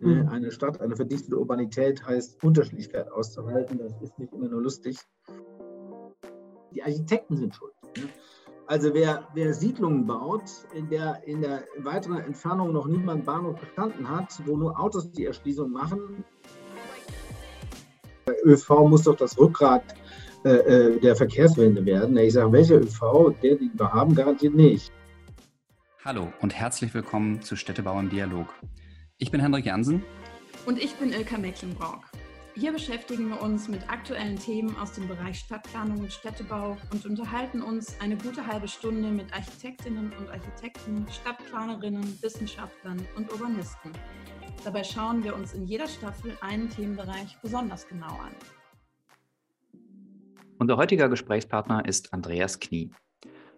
Mhm. Eine Stadt, eine verdichtete Urbanität heißt Unterschiedlichkeit auszuhalten. Das ist nicht immer nur lustig. Die Architekten sind schuld. Ne? Also wer, wer, Siedlungen baut, in der in der weiteren Entfernung noch niemand Bahnhof verstanden hat, wo nur Autos die Erschließung machen, ÖV muss doch das Rückgrat äh, äh, der Verkehrswende werden. Ich sage, welcher ÖV, der, den wir haben, garantiert nicht. Hallo und herzlich willkommen zu Städtebau im Dialog. Ich bin Hendrik Jansen. Und ich bin Ilka Mecklenburg. Hier beschäftigen wir uns mit aktuellen Themen aus dem Bereich Stadtplanung und Städtebau und unterhalten uns eine gute halbe Stunde mit Architektinnen und Architekten, Stadtplanerinnen, Wissenschaftlern und Urbanisten. Dabei schauen wir uns in jeder Staffel einen Themenbereich besonders genau an. Unser heutiger Gesprächspartner ist Andreas Knie.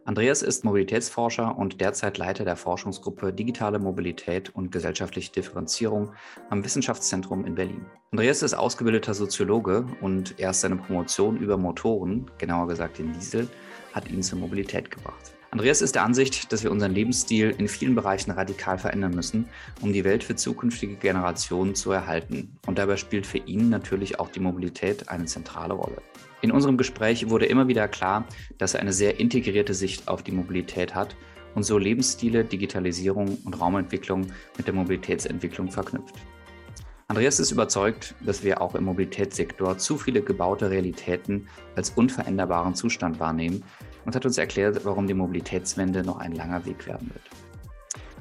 Andreas ist Mobilitätsforscher und derzeit Leiter der Forschungsgruppe Digitale Mobilität und gesellschaftliche Differenzierung am Wissenschaftszentrum in Berlin. Andreas ist ausgebildeter Soziologe und erst seine Promotion über Motoren, genauer gesagt den Diesel, hat ihn zur Mobilität gebracht. Andreas ist der Ansicht, dass wir unseren Lebensstil in vielen Bereichen radikal verändern müssen, um die Welt für zukünftige Generationen zu erhalten. Und dabei spielt für ihn natürlich auch die Mobilität eine zentrale Rolle. In unserem Gespräch wurde immer wieder klar, dass er eine sehr integrierte Sicht auf die Mobilität hat und so Lebensstile, Digitalisierung und Raumentwicklung mit der Mobilitätsentwicklung verknüpft. Andreas ist überzeugt, dass wir auch im Mobilitätssektor zu viele gebaute Realitäten als unveränderbaren Zustand wahrnehmen und hat uns erklärt, warum die Mobilitätswende noch ein langer Weg werden wird.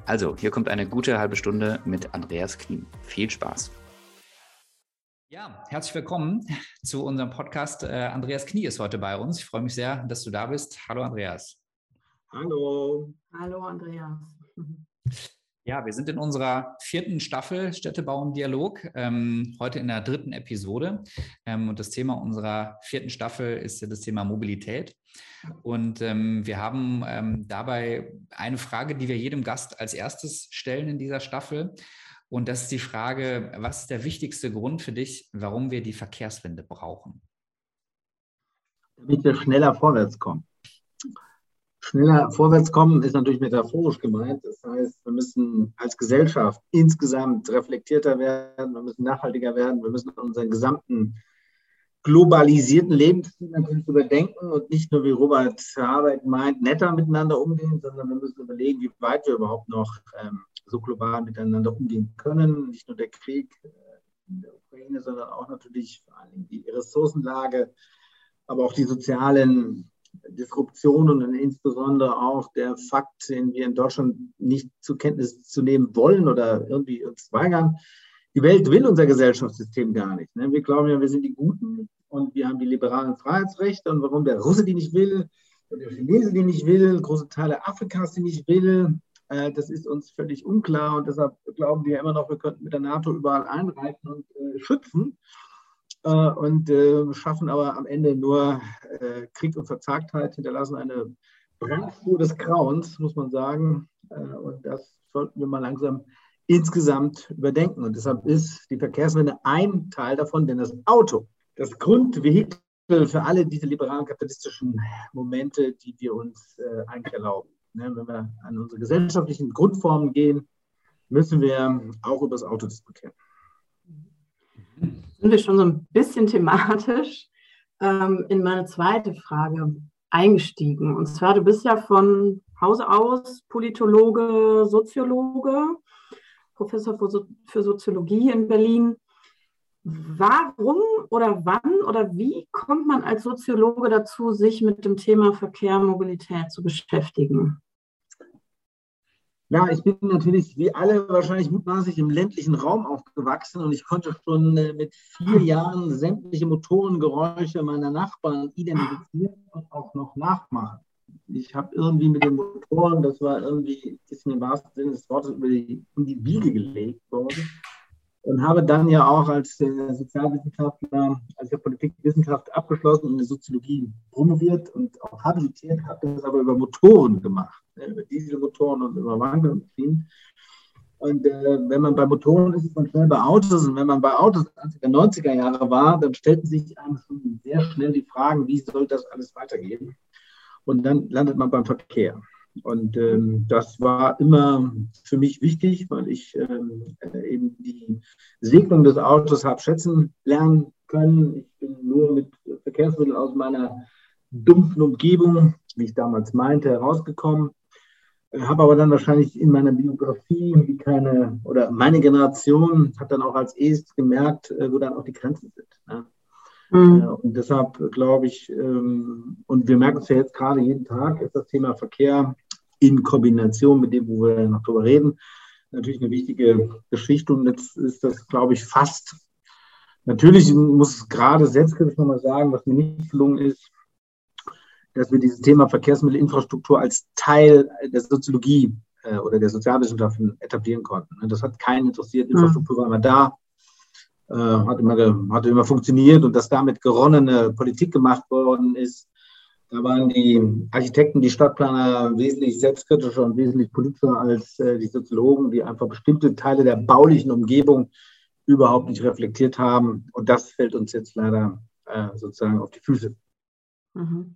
Also, hier kommt eine gute halbe Stunde mit Andreas Knien. Viel Spaß! Ja, herzlich willkommen zu unserem Podcast. Äh, Andreas Knie ist heute bei uns. Ich freue mich sehr, dass du da bist. Hallo, Andreas. Hallo. Hallo, Andreas. Ja, wir sind in unserer vierten Staffel Städtebau im Dialog, ähm, heute in der dritten Episode. Ähm, und das Thema unserer vierten Staffel ist das Thema Mobilität. Und ähm, wir haben ähm, dabei eine Frage, die wir jedem Gast als erstes stellen in dieser Staffel. Und das ist die Frage, was ist der wichtigste Grund für dich, warum wir die Verkehrswende brauchen? Damit wir schneller vorwärts kommen. Schneller vorwärts kommen ist natürlich metaphorisch gemeint. Das heißt, wir müssen als Gesellschaft insgesamt reflektierter werden, wir müssen nachhaltiger werden, wir müssen unseren gesamten globalisierten Lebensstil natürlich überdenken und nicht nur, wie Robert Habeck meint, netter miteinander umgehen, sondern wir müssen überlegen, wie weit wir überhaupt noch ähm, so global miteinander umgehen können. Nicht nur der Krieg äh, in der Ukraine, sondern auch natürlich vor allem die Ressourcenlage, aber auch die sozialen Disruptionen und insbesondere auch der Fakt, den wir in Deutschland nicht zur Kenntnis zu nehmen wollen oder irgendwie uns weigern. Die Welt will unser Gesellschaftssystem gar nicht. Ne? Wir glauben ja, wir sind die Guten und wir haben die liberalen Freiheitsrechte und warum der Russe die nicht will und der Chinese die nicht will, große Teile Afrikas die nicht will, äh, das ist uns völlig unklar und deshalb glauben wir immer noch, wir könnten mit der NATO überall einreiten und äh, schützen äh, und äh, schaffen aber am Ende nur äh, Krieg und Verzagtheit, hinterlassen eine Brandspur des Grauens, muss man sagen. Äh, und das sollten wir mal langsam insgesamt überdenken. Und deshalb ist die Verkehrswende ein Teil davon, denn das Auto, das Grundvehikel für alle diese liberalen kapitalistischen Momente, die wir uns eigentlich erlauben. Ne, wenn wir an unsere gesellschaftlichen Grundformen gehen, müssen wir auch über das Auto diskutieren. Sind wir schon so ein bisschen thematisch ähm, in meine zweite Frage eingestiegen. Und zwar, du bist ja von Hause aus Politologe, Soziologe, Professor für Soziologie in Berlin. Warum oder wann oder wie kommt man als Soziologe dazu, sich mit dem Thema Verkehr und Mobilität zu beschäftigen? Ja, ich bin natürlich wie alle wahrscheinlich mutmaßlich im ländlichen Raum aufgewachsen und ich konnte schon äh, mit vier Jahren sämtliche Motorengeräusche meiner Nachbarn identifizieren und auch noch nachmachen. Ich habe irgendwie mit den Motoren, das war irgendwie, ist mir im wahrsten Sinne des Wortes, über die, um die Wiege gelegt worden und habe dann ja auch als äh, Sozialwissenschaftler, als ich Politikwissenschaft abgeschlossen und in der Soziologie promoviert und auch habilitiert, habe das aber über Motoren gemacht, ne, über Dieselmotoren und über Wandelmaschinen. Und äh, wenn man bei Motoren ist, ist man schnell bei Autos. Und wenn man bei Autos Anfang der 90er Jahre war, dann stellten sich einem schon sehr schnell die Fragen, wie soll das alles weitergehen? Und dann landet man beim Verkehr. Und ähm, das war immer für mich wichtig, weil ich ähm, äh, eben die Segnung des Autos habe schätzen lernen können. Ich bin nur mit Verkehrsmitteln aus meiner dumpfen Umgebung, wie ich damals meinte, herausgekommen. Habe aber dann wahrscheinlich in meiner Biografie, wie keine, oder meine Generation hat dann auch als erstes gemerkt, äh, wo dann auch die Grenzen sind. Ne? Mhm. Und deshalb glaube ich, ähm, und wir merken es ja jetzt gerade jeden Tag, ist das Thema Verkehr in Kombination mit dem, wo wir noch drüber reden, natürlich eine wichtige Geschichte. Und jetzt ist das, glaube ich, fast, natürlich muss ich gerade selbstkritisch nochmal sagen, was mir nicht gelungen ist, dass wir dieses Thema Verkehrsmittelinfrastruktur als Teil der Soziologie äh, oder der Sozialwissenschaften etablieren konnten. Das hat keinen interessiert. Mhm. Infrastruktur war immer da. Äh, hat, immer, hat immer funktioniert und dass damit geronnene Politik gemacht worden ist. Da waren die Architekten, die Stadtplaner wesentlich selbstkritischer und wesentlich politischer als äh, die Soziologen, die einfach bestimmte Teile der baulichen Umgebung überhaupt nicht reflektiert haben. Und das fällt uns jetzt leider äh, sozusagen auf die Füße. Mhm.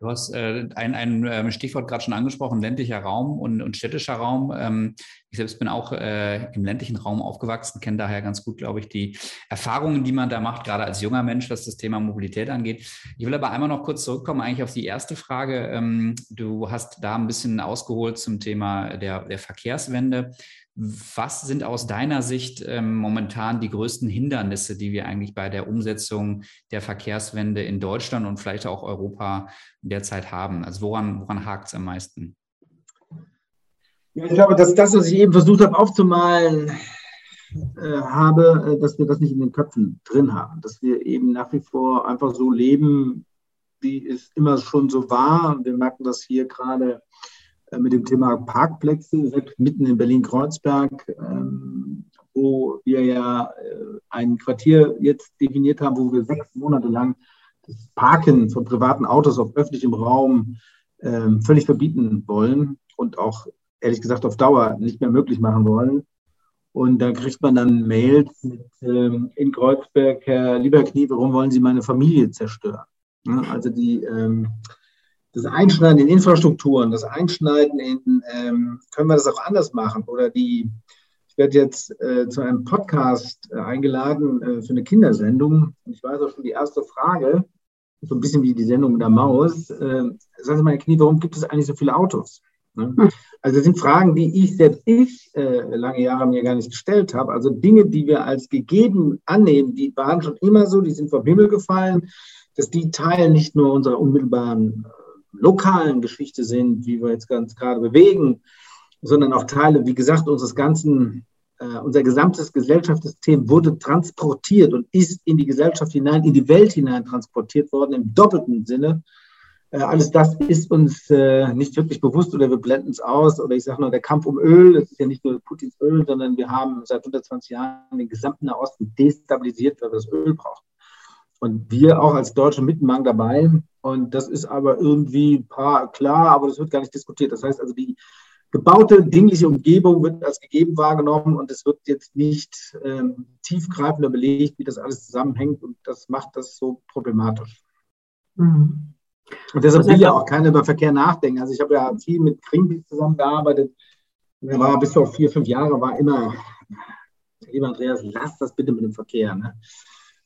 Du hast äh, ein, ein ähm, Stichwort gerade schon angesprochen, ländlicher Raum und, und städtischer Raum. Ähm, ich selbst bin auch äh, im ländlichen Raum aufgewachsen, kenne daher ganz gut, glaube ich, die Erfahrungen, die man da macht, gerade als junger Mensch, was das Thema Mobilität angeht. Ich will aber einmal noch kurz zurückkommen, eigentlich auf die erste Frage. Ähm, du hast da ein bisschen ausgeholt zum Thema der, der Verkehrswende. Was sind aus deiner Sicht ähm, momentan die größten Hindernisse, die wir eigentlich bei der Umsetzung der Verkehrswende in Deutschland und vielleicht auch Europa derzeit haben? Also woran, woran hakt es am meisten? Ja, ich glaube, dass das, was ich eben versucht habe aufzumalen, äh, habe, äh, dass wir das nicht in den Köpfen drin haben, dass wir eben nach wie vor einfach so leben, wie es immer schon so war. Wir merken das hier gerade mit dem Thema Parkplätze, mitten in Berlin-Kreuzberg, ähm, wo wir ja äh, ein Quartier jetzt definiert haben, wo wir sechs Monate lang das Parken von privaten Autos auf öffentlichem Raum ähm, völlig verbieten wollen und auch ehrlich gesagt auf Dauer nicht mehr möglich machen wollen. Und da kriegt man dann Mails mit, ähm, in Kreuzberg, Herr Lieberknie, warum wollen Sie meine Familie zerstören? Also die, das Einschneiden in Infrastrukturen, das Einschneiden in, ähm, können wir das auch anders machen? Oder die, ich werde jetzt äh, zu einem Podcast äh, eingeladen äh, für eine Kindersendung. Und ich weiß auch schon die erste Frage, so ein bisschen wie die Sendung mit der Maus. Äh, sagen Sie mal, Knie, warum gibt es eigentlich so viele Autos? Ne? Hm. Also das sind Fragen, die ich selbst ich äh, lange Jahre mir gar nicht gestellt habe. Also Dinge, die wir als gegeben annehmen, die waren schon immer so, die sind vom Himmel gefallen, dass die Teil nicht nur unserer unmittelbaren lokalen Geschichte sind, wie wir jetzt ganz gerade bewegen, sondern auch Teile, wie gesagt, unseres ganzen, äh, unser gesamtes Gesellschaftssystem wurde transportiert und ist in die Gesellschaft hinein, in die Welt hinein transportiert worden, im doppelten Sinne. Äh, alles das ist uns äh, nicht wirklich bewusst oder wir blenden es aus. Oder ich sage nur, der Kampf um Öl, das ist ja nicht nur Putins Öl, sondern wir haben seit 120 Jahren den gesamten Nahosten destabilisiert, weil wir das Öl brauchen. Und wir auch als Deutsche mit Mang dabei. Und das ist aber irgendwie klar, aber das wird gar nicht diskutiert. Das heißt also, die gebaute dingliche Umgebung wird als gegeben wahrgenommen und es wird jetzt nicht ähm, tiefgreifender belegt, wie das alles zusammenhängt. Und das macht das so problematisch. Mhm. Und deshalb will ja auch keiner über Verkehr nachdenken. Also ich habe ja viel mit Greenpeace zusammengearbeitet. Er war bis vor vier, fünf Jahre, war immer, lieber Andreas, lass das bitte mit dem Verkehr. Ne?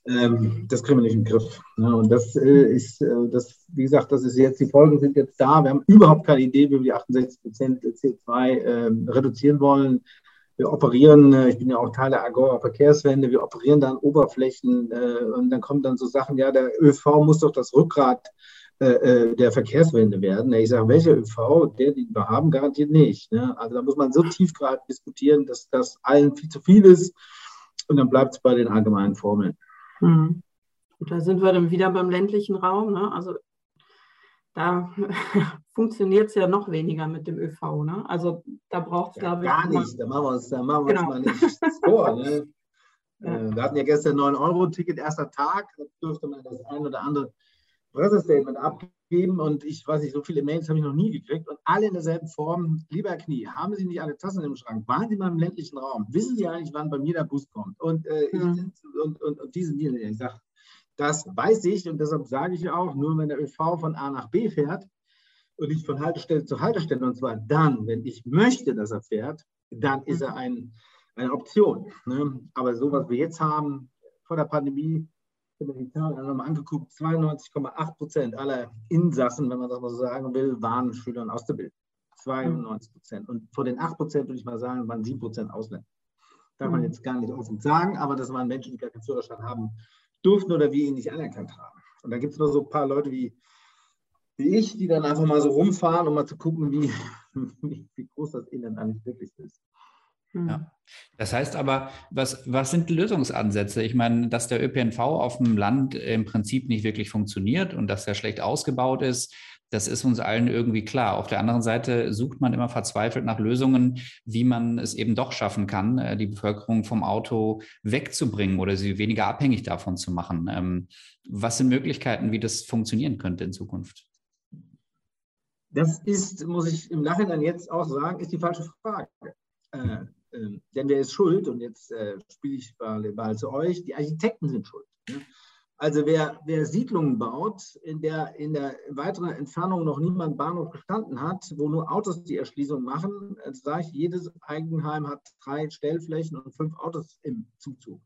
Ähm, das kriegen wir nicht den Griff. Ne? Und das äh, ist, äh, das, wie gesagt, das ist jetzt, die Folgen sind jetzt da. Wir haben überhaupt keine Idee, wie wir die 68 Prozent CO2 äh, reduzieren wollen. Wir operieren, äh, ich bin ja auch Teil der Agora Verkehrswende, wir operieren dann Oberflächen äh, und dann kommen dann so Sachen, ja, der ÖV muss doch das Rückgrat äh, der Verkehrswende werden. Ich sage, welcher ÖV, der, den wir haben, garantiert nicht. Ne? Also da muss man so tief gerade diskutieren, dass das allen viel zu viel ist und dann bleibt es bei den allgemeinen Formeln. Mhm. Und da sind wir dann wieder beim ländlichen Raum. Ne? Also da funktioniert es ja noch weniger mit dem ÖV. Ne? Also da braucht es, ja, glaube ich. Gar nicht, da machen wir uns, da machen wir genau. uns mal nicht vor. Ne? ja. Äh, wir hatten ja gestern 9-Euro-Ticket, erster Tag. Da dürfte man das ein oder andere Pressestatement abgeben. Und ich weiß nicht, so viele Mails habe ich noch nie gekriegt. Und alle in derselben Form. Lieber Knie, haben Sie nicht alle Tassen im Schrank? Waren Sie mal im ländlichen Raum? Wissen Sie eigentlich, wann bei mir der Bus kommt? Und, äh, mhm. und, und, und diese Dinge, ich sage, das weiß ich und deshalb sage ich auch, nur wenn der ÖV von A nach B fährt und nicht von Haltestelle zu Haltestelle. Und zwar dann, wenn ich möchte, dass er fährt, dann ist er ein, eine Option. Ne? Aber so, was wir jetzt haben, vor der Pandemie, ich habe mir die Zahlen nochmal angeguckt, 92,8 Prozent aller Insassen, wenn man das mal so sagen will, waren Schüler und Auszubildende. 92 Prozent. Und vor den 8 Prozent, würde ich mal sagen, waren 7 Prozent Ausländer. Darf man mhm. jetzt gar nicht offen sagen, aber das waren Menschen, die gar keinen Führerschein haben durften oder wir ihn nicht anerkannt haben. Und da gibt es nur so ein paar Leute wie, wie ich, die dann einfach mal so rumfahren, um mal zu gucken, wie, wie, wie groß das Elend eigentlich wirklich ist. Ja. Das heißt aber, was, was sind Lösungsansätze? Ich meine, dass der ÖPNV auf dem Land im Prinzip nicht wirklich funktioniert und dass er schlecht ausgebaut ist, das ist uns allen irgendwie klar. Auf der anderen Seite sucht man immer verzweifelt nach Lösungen, wie man es eben doch schaffen kann, äh, die Bevölkerung vom Auto wegzubringen oder sie weniger abhängig davon zu machen. Ähm, was sind Möglichkeiten, wie das funktionieren könnte in Zukunft? Das ist, muss ich im Nachhinein jetzt auch sagen, ist die falsche Frage. Äh, äh, denn wer ist schuld? Und jetzt äh, spiele ich mal den Ball zu euch. Die Architekten sind schuld. Ne? Also wer, wer Siedlungen baut, in der in der weiteren Entfernung noch niemand Bahnhof gestanden hat, wo nur Autos die Erschließung machen, sage ich, jedes Eigenheim hat drei Stellflächen und fünf Autos im Zuzug.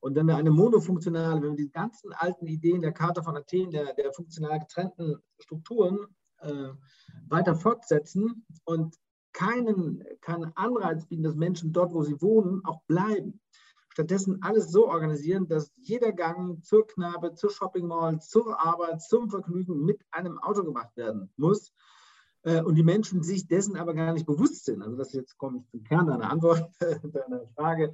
Und wenn wir eine monofunktionale, wenn wir die ganzen alten Ideen der Karte von Athen, der, der funktional getrennten Strukturen äh, weiter fortsetzen und keinen, keinen Anreiz bieten, dass Menschen dort, wo sie wohnen, auch bleiben, stattdessen alles so organisieren, dass jeder Gang zur Knabe, zur Shopping Mall, zur Arbeit, zum Vergnügen mit einem Auto gemacht werden muss. Äh, und die Menschen sich dessen aber gar nicht bewusst sind. Also das jetzt komme ich zum Kern deiner Antwort, deiner Frage.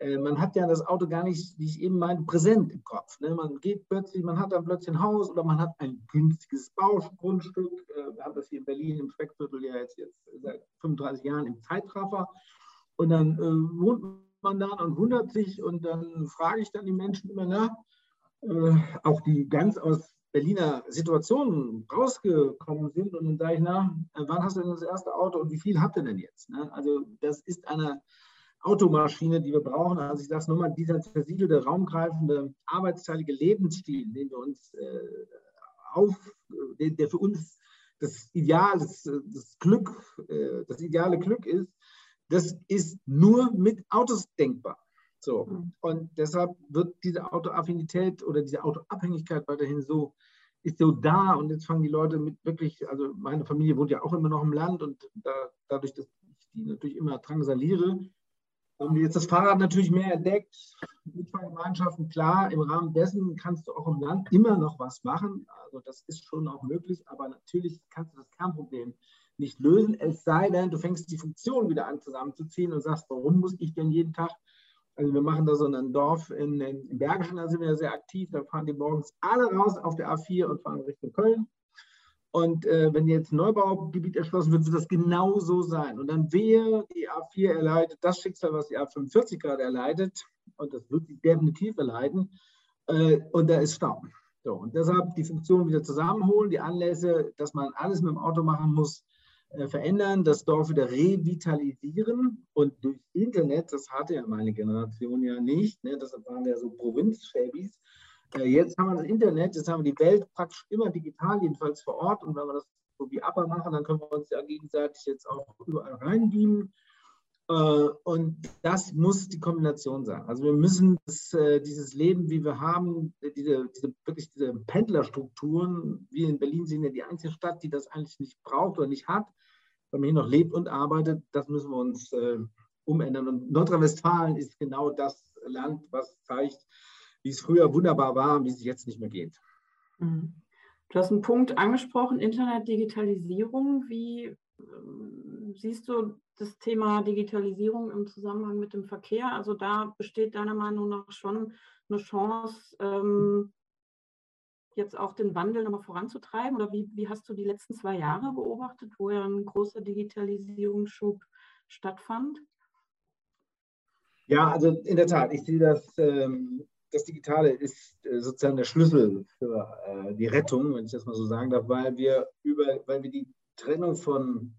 Äh, man hat ja das Auto gar nicht, wie ich eben meinte, präsent im Kopf. Ne? Man geht plötzlich, man hat dann plötzlich ein Haus oder man hat ein günstiges Baugrundstück. Äh, wir haben das hier in Berlin im Speckviertel ja jetzt, jetzt seit 35 Jahren im Zeitraffer. Und dann äh, wohnt man dann und wundert sich und dann frage ich dann die Menschen immer nach, äh, auch die ganz aus Berliner Situationen rausgekommen sind und dann sage ich, na, wann hast du denn das erste Auto und wie viel habt ihr denn jetzt? Ne? Also das ist eine Automaschine, die wir brauchen. Also ich sage es nochmal, dieser zersiedelte, raumgreifende, arbeitsteilige Lebensstil, den wir uns äh, auf, der, der, für uns das Ideal, das, das Glück, äh, das ideale Glück ist, das ist nur mit Autos denkbar. So. Mhm. Und deshalb wird diese Autoaffinität oder diese Autoabhängigkeit weiterhin so, ist so da. Und jetzt fangen die Leute mit wirklich, also meine Familie wohnt ja auch immer noch im Land und da, dadurch, dass ich die natürlich immer drangsaliere, haben wir jetzt das Fahrrad natürlich mehr entdeckt. Mitfahrgemeinschaften, klar, im Rahmen dessen kannst du auch im Land immer noch was machen. Also das ist schon auch möglich, aber natürlich kannst du das Kernproblem nicht lösen, es sei denn, du fängst die Funktion wieder an zusammenzuziehen und sagst, warum muss ich denn jeden Tag, also wir machen da so ein Dorf in, in, Bergischen, da sind wir sehr aktiv, da fahren die morgens alle raus auf der A4 und fahren Richtung Köln. Und äh, wenn jetzt ein Neubaugebiet erschlossen wird, wird das genau so sein. Und dann wehe, die A4 erleidet das Schicksal, was die A45 gerade erleidet. Und das wird sie definitiv erleiden. Äh, und da ist Stau. So, und deshalb die Funktion wieder zusammenholen, die Anlässe, dass man alles mit dem Auto machen muss, äh, verändern, das Dorf wieder revitalisieren und durch Internet, das hatte ja meine Generation ja nicht, ne, das waren ja so Provinzschäbis. Äh, jetzt haben wir das Internet, jetzt haben wir die Welt praktisch immer digital, jedenfalls vor Ort. Und wenn wir das so wie APA machen, dann können wir uns ja gegenseitig jetzt auch überall reinbeamen. Äh, und das muss die Kombination sein. Also wir müssen das, dieses Leben, wie wir haben, diese, diese, wirklich diese Pendlerstrukturen, wir in Berlin sind ja die einzige Stadt, die das eigentlich nicht braucht oder nicht hat, wenn man hier noch lebt und arbeitet, das müssen wir uns äh, umändern. Und Nordrhein-Westfalen ist genau das Land, was zeigt, wie es früher wunderbar war und wie es jetzt nicht mehr geht. Mhm. Du hast einen Punkt angesprochen, Internet, Digitalisierung. Wie äh, siehst du das Thema Digitalisierung im Zusammenhang mit dem Verkehr? Also da besteht deiner Meinung nach schon eine Chance, ähm, jetzt auch den Wandel nochmal voranzutreiben? Oder wie, wie hast du die letzten zwei Jahre beobachtet, wo ja ein großer Digitalisierungsschub stattfand? Ja, also in der Tat, ich sehe das, ähm, das Digitale ist äh, sozusagen der Schlüssel für äh, die Rettung, wenn ich das mal so sagen darf, weil wir über, weil wir die Trennung von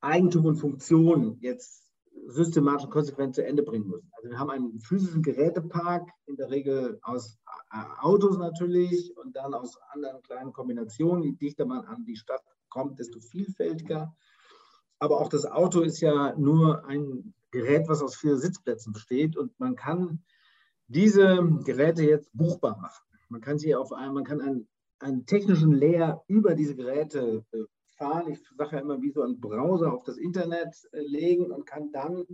Eigentum und Funktion jetzt systematisch und konsequent zu Ende bringen müssen. Also wir haben einen physischen Gerätepark, in der Regel aus äh, Autos natürlich und dann aus anderen kleinen Kombinationen, die dichter man an die Stadt kommt, desto vielfältiger. Aber auch das Auto ist ja nur ein Gerät, was aus vier Sitzplätzen besteht und man kann diese Geräte jetzt buchbar machen. Man kann sie auf einem, man kann einen, einen technischen Layer über diese Geräte äh, fahren. Ich sage ja immer, wie so ein Browser auf das Internet äh, legen und kann dann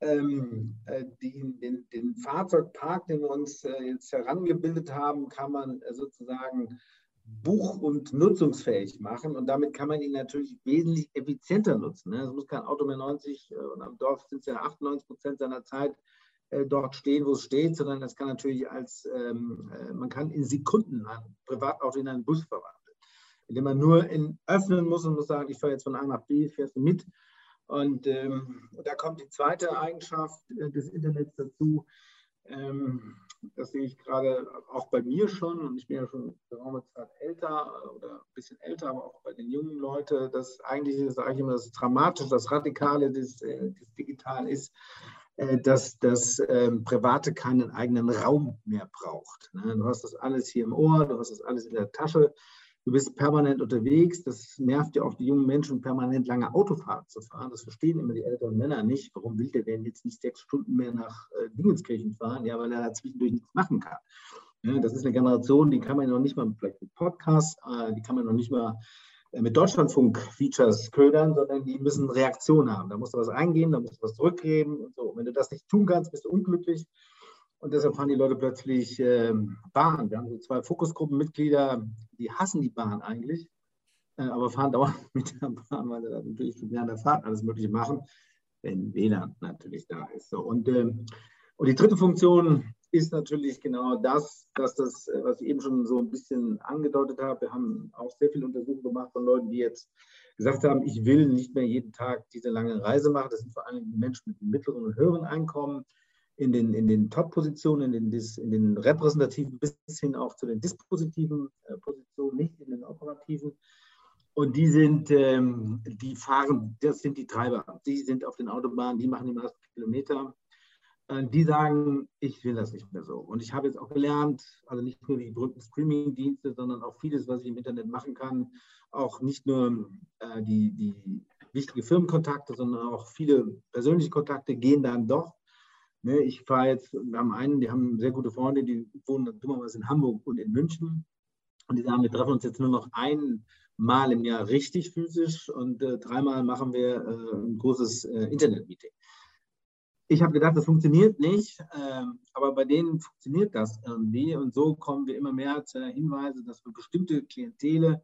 ähm, äh, die, den, den, Fahrzeugpark, den wir uns jetzt herangebildet haben, kann man sozusagen buch- und nutzungsfähig machen und damit kann man ihn natürlich wesentlich effizienter nutzen. Ne? Es muss kein Auto mehr 90 äh, und am Dorf sind es ja 98 Prozent seiner Zeit dort stehen, wo es steht, sondern das kann natürlich als, ähm, man kann in Sekunden ein Privatauto in einen Bus verwandeln indem man nur in, öffnen muss und muss sagen, ich fahre jetzt von A nach B, fährst du mit. Und ähm, da kommt die zweite Eigenschaft äh, des Internets dazu. Ähm, das sehe ich gerade auch bei mir schon und ich bin ja schon geraume Zeit älter äh, oder ein bisschen älter, aber auch bei den jungen Leuten, dass eigentlich, das sage ich immer, das Dramatische, das Radikale des, äh, des Digitalen ist, äh, dass das ähm, Private keinen eigenen Raum mehr braucht. Ne? Du hast das alles hier im Ohr, du hast das alles in der Tasche Du bist permanent unterwegs. Das nervt ja auch die jungen Menschen, permanent lange Autofahrt zu fahren. Das verstehen immer die älteren Männer nicht. Warum will der denn jetzt nicht sechs Stunden mehr nach äh, Dingenskirchen fahren? Ja, weil er zwischendurch nichts machen kann. Ja, das ist eine Generation, die kann man noch nicht mal vielleicht mit Podcasts, äh, die kann man noch nicht mal äh, mit Deutschlandfunk-Features ködern, sondern die müssen Reaktion haben. Da musst du was eingeben, da musst du was zurückgeben und so. Wenn du das nicht tun kannst, bist du unglücklich. Und deshalb fahren die Leute plötzlich ähm, Bahn. Wir haben so zwei Fokusgruppenmitglieder, die hassen die Bahn eigentlich, äh, aber fahren dauernd mit der Bahn, weil sie da natürlich während der Fahrt alles Mögliche machen, wenn WLAN natürlich da ist. So, und, ähm, und die dritte Funktion ist natürlich genau das, dass das, äh, was ich eben schon so ein bisschen angedeutet habe. Wir haben auch sehr viele Untersuchungen gemacht von Leuten, die jetzt gesagt haben, ich will nicht mehr jeden Tag diese lange Reise machen. Das sind vor allem die Menschen mit mittleren und höheren Einkommen in den, in den Top-Positionen, in den, in den repräsentativen bis hin auch zu den dispositiven äh, Positionen, nicht in den operativen. Und die sind, ähm, die fahren, das sind die Treiber. Die sind auf den Autobahnen, die machen die meisten Kilometer. Äh, die sagen, ich will das nicht mehr so. Und ich habe jetzt auch gelernt, also nicht nur die berühmten Streaming-Dienste, sondern auch vieles, was ich im Internet machen kann. Auch nicht nur äh, die, die wichtige Firmenkontakte, sondern auch viele persönliche Kontakte gehen dann doch Ne, ich fahre jetzt, wir haben einen, die haben sehr gute Freunde, die wohnen dummerweise in Hamburg und in München. Und die sagen, wir treffen uns jetzt nur noch einmal im Jahr richtig physisch und äh, dreimal machen wir äh, ein großes äh, Internet-Meeting. Ich habe gedacht, das funktioniert nicht, ähm, aber bei denen funktioniert das irgendwie. Und so kommen wir immer mehr zu Hinweise, dass für bestimmte Klientele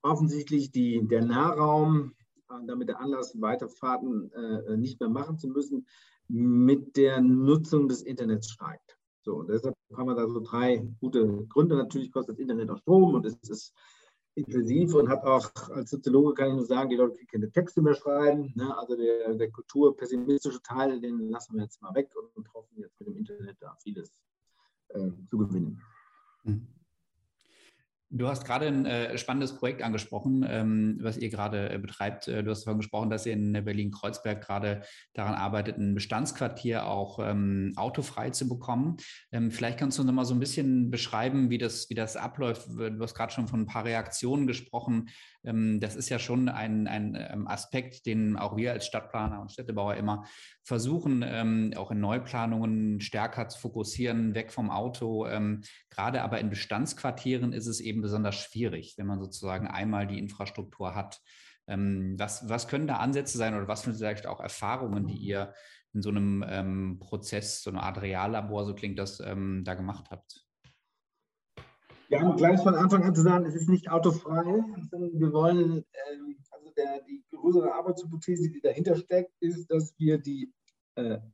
offensichtlich die, der Nahraum, äh, damit der Anlass, Weiterfahrten äh, nicht mehr machen zu müssen, mit der Nutzung des Internets steigt. So, und deshalb haben wir da so drei gute Gründe. Natürlich kostet das Internet auch Strom und es ist intensiv und hat auch als Soziologe kann ich nur sagen, die Leute können keine Texte mehr schreiben. Ne? Also der, der kulturpessimistische Teil, den lassen wir jetzt mal weg und hoffen jetzt mit dem Internet da vieles äh, zu gewinnen. Mhm. Du hast gerade ein äh, spannendes Projekt angesprochen, ähm, was ihr gerade äh, betreibt. Äh, du hast davon gesprochen, dass ihr in Berlin-Kreuzberg gerade daran arbeitet, ein Bestandsquartier auch ähm, autofrei zu bekommen. Ähm, vielleicht kannst du noch mal so ein bisschen beschreiben, wie das, wie das abläuft. Du hast gerade schon von ein paar Reaktionen gesprochen. Ähm, das ist ja schon ein, ein ähm, Aspekt, den auch wir als Stadtplaner und Städtebauer immer versuchen, ähm, auch in Neuplanungen stärker zu fokussieren, weg vom Auto. Gerade aber in Bestandsquartieren ist es eben besonders schwierig, wenn man sozusagen einmal die Infrastruktur hat. Was, was können da Ansätze sein oder was sind vielleicht auch Erfahrungen, die ihr in so einem ähm, Prozess, so eine Art Reallabor, so klingt das, ähm, da gemacht habt? Wir haben gleich von Anfang an zu sagen, es ist nicht autofrei, wir wollen, ähm, also der, die größere Arbeitshypothese, die dahinter steckt, ist, dass wir die,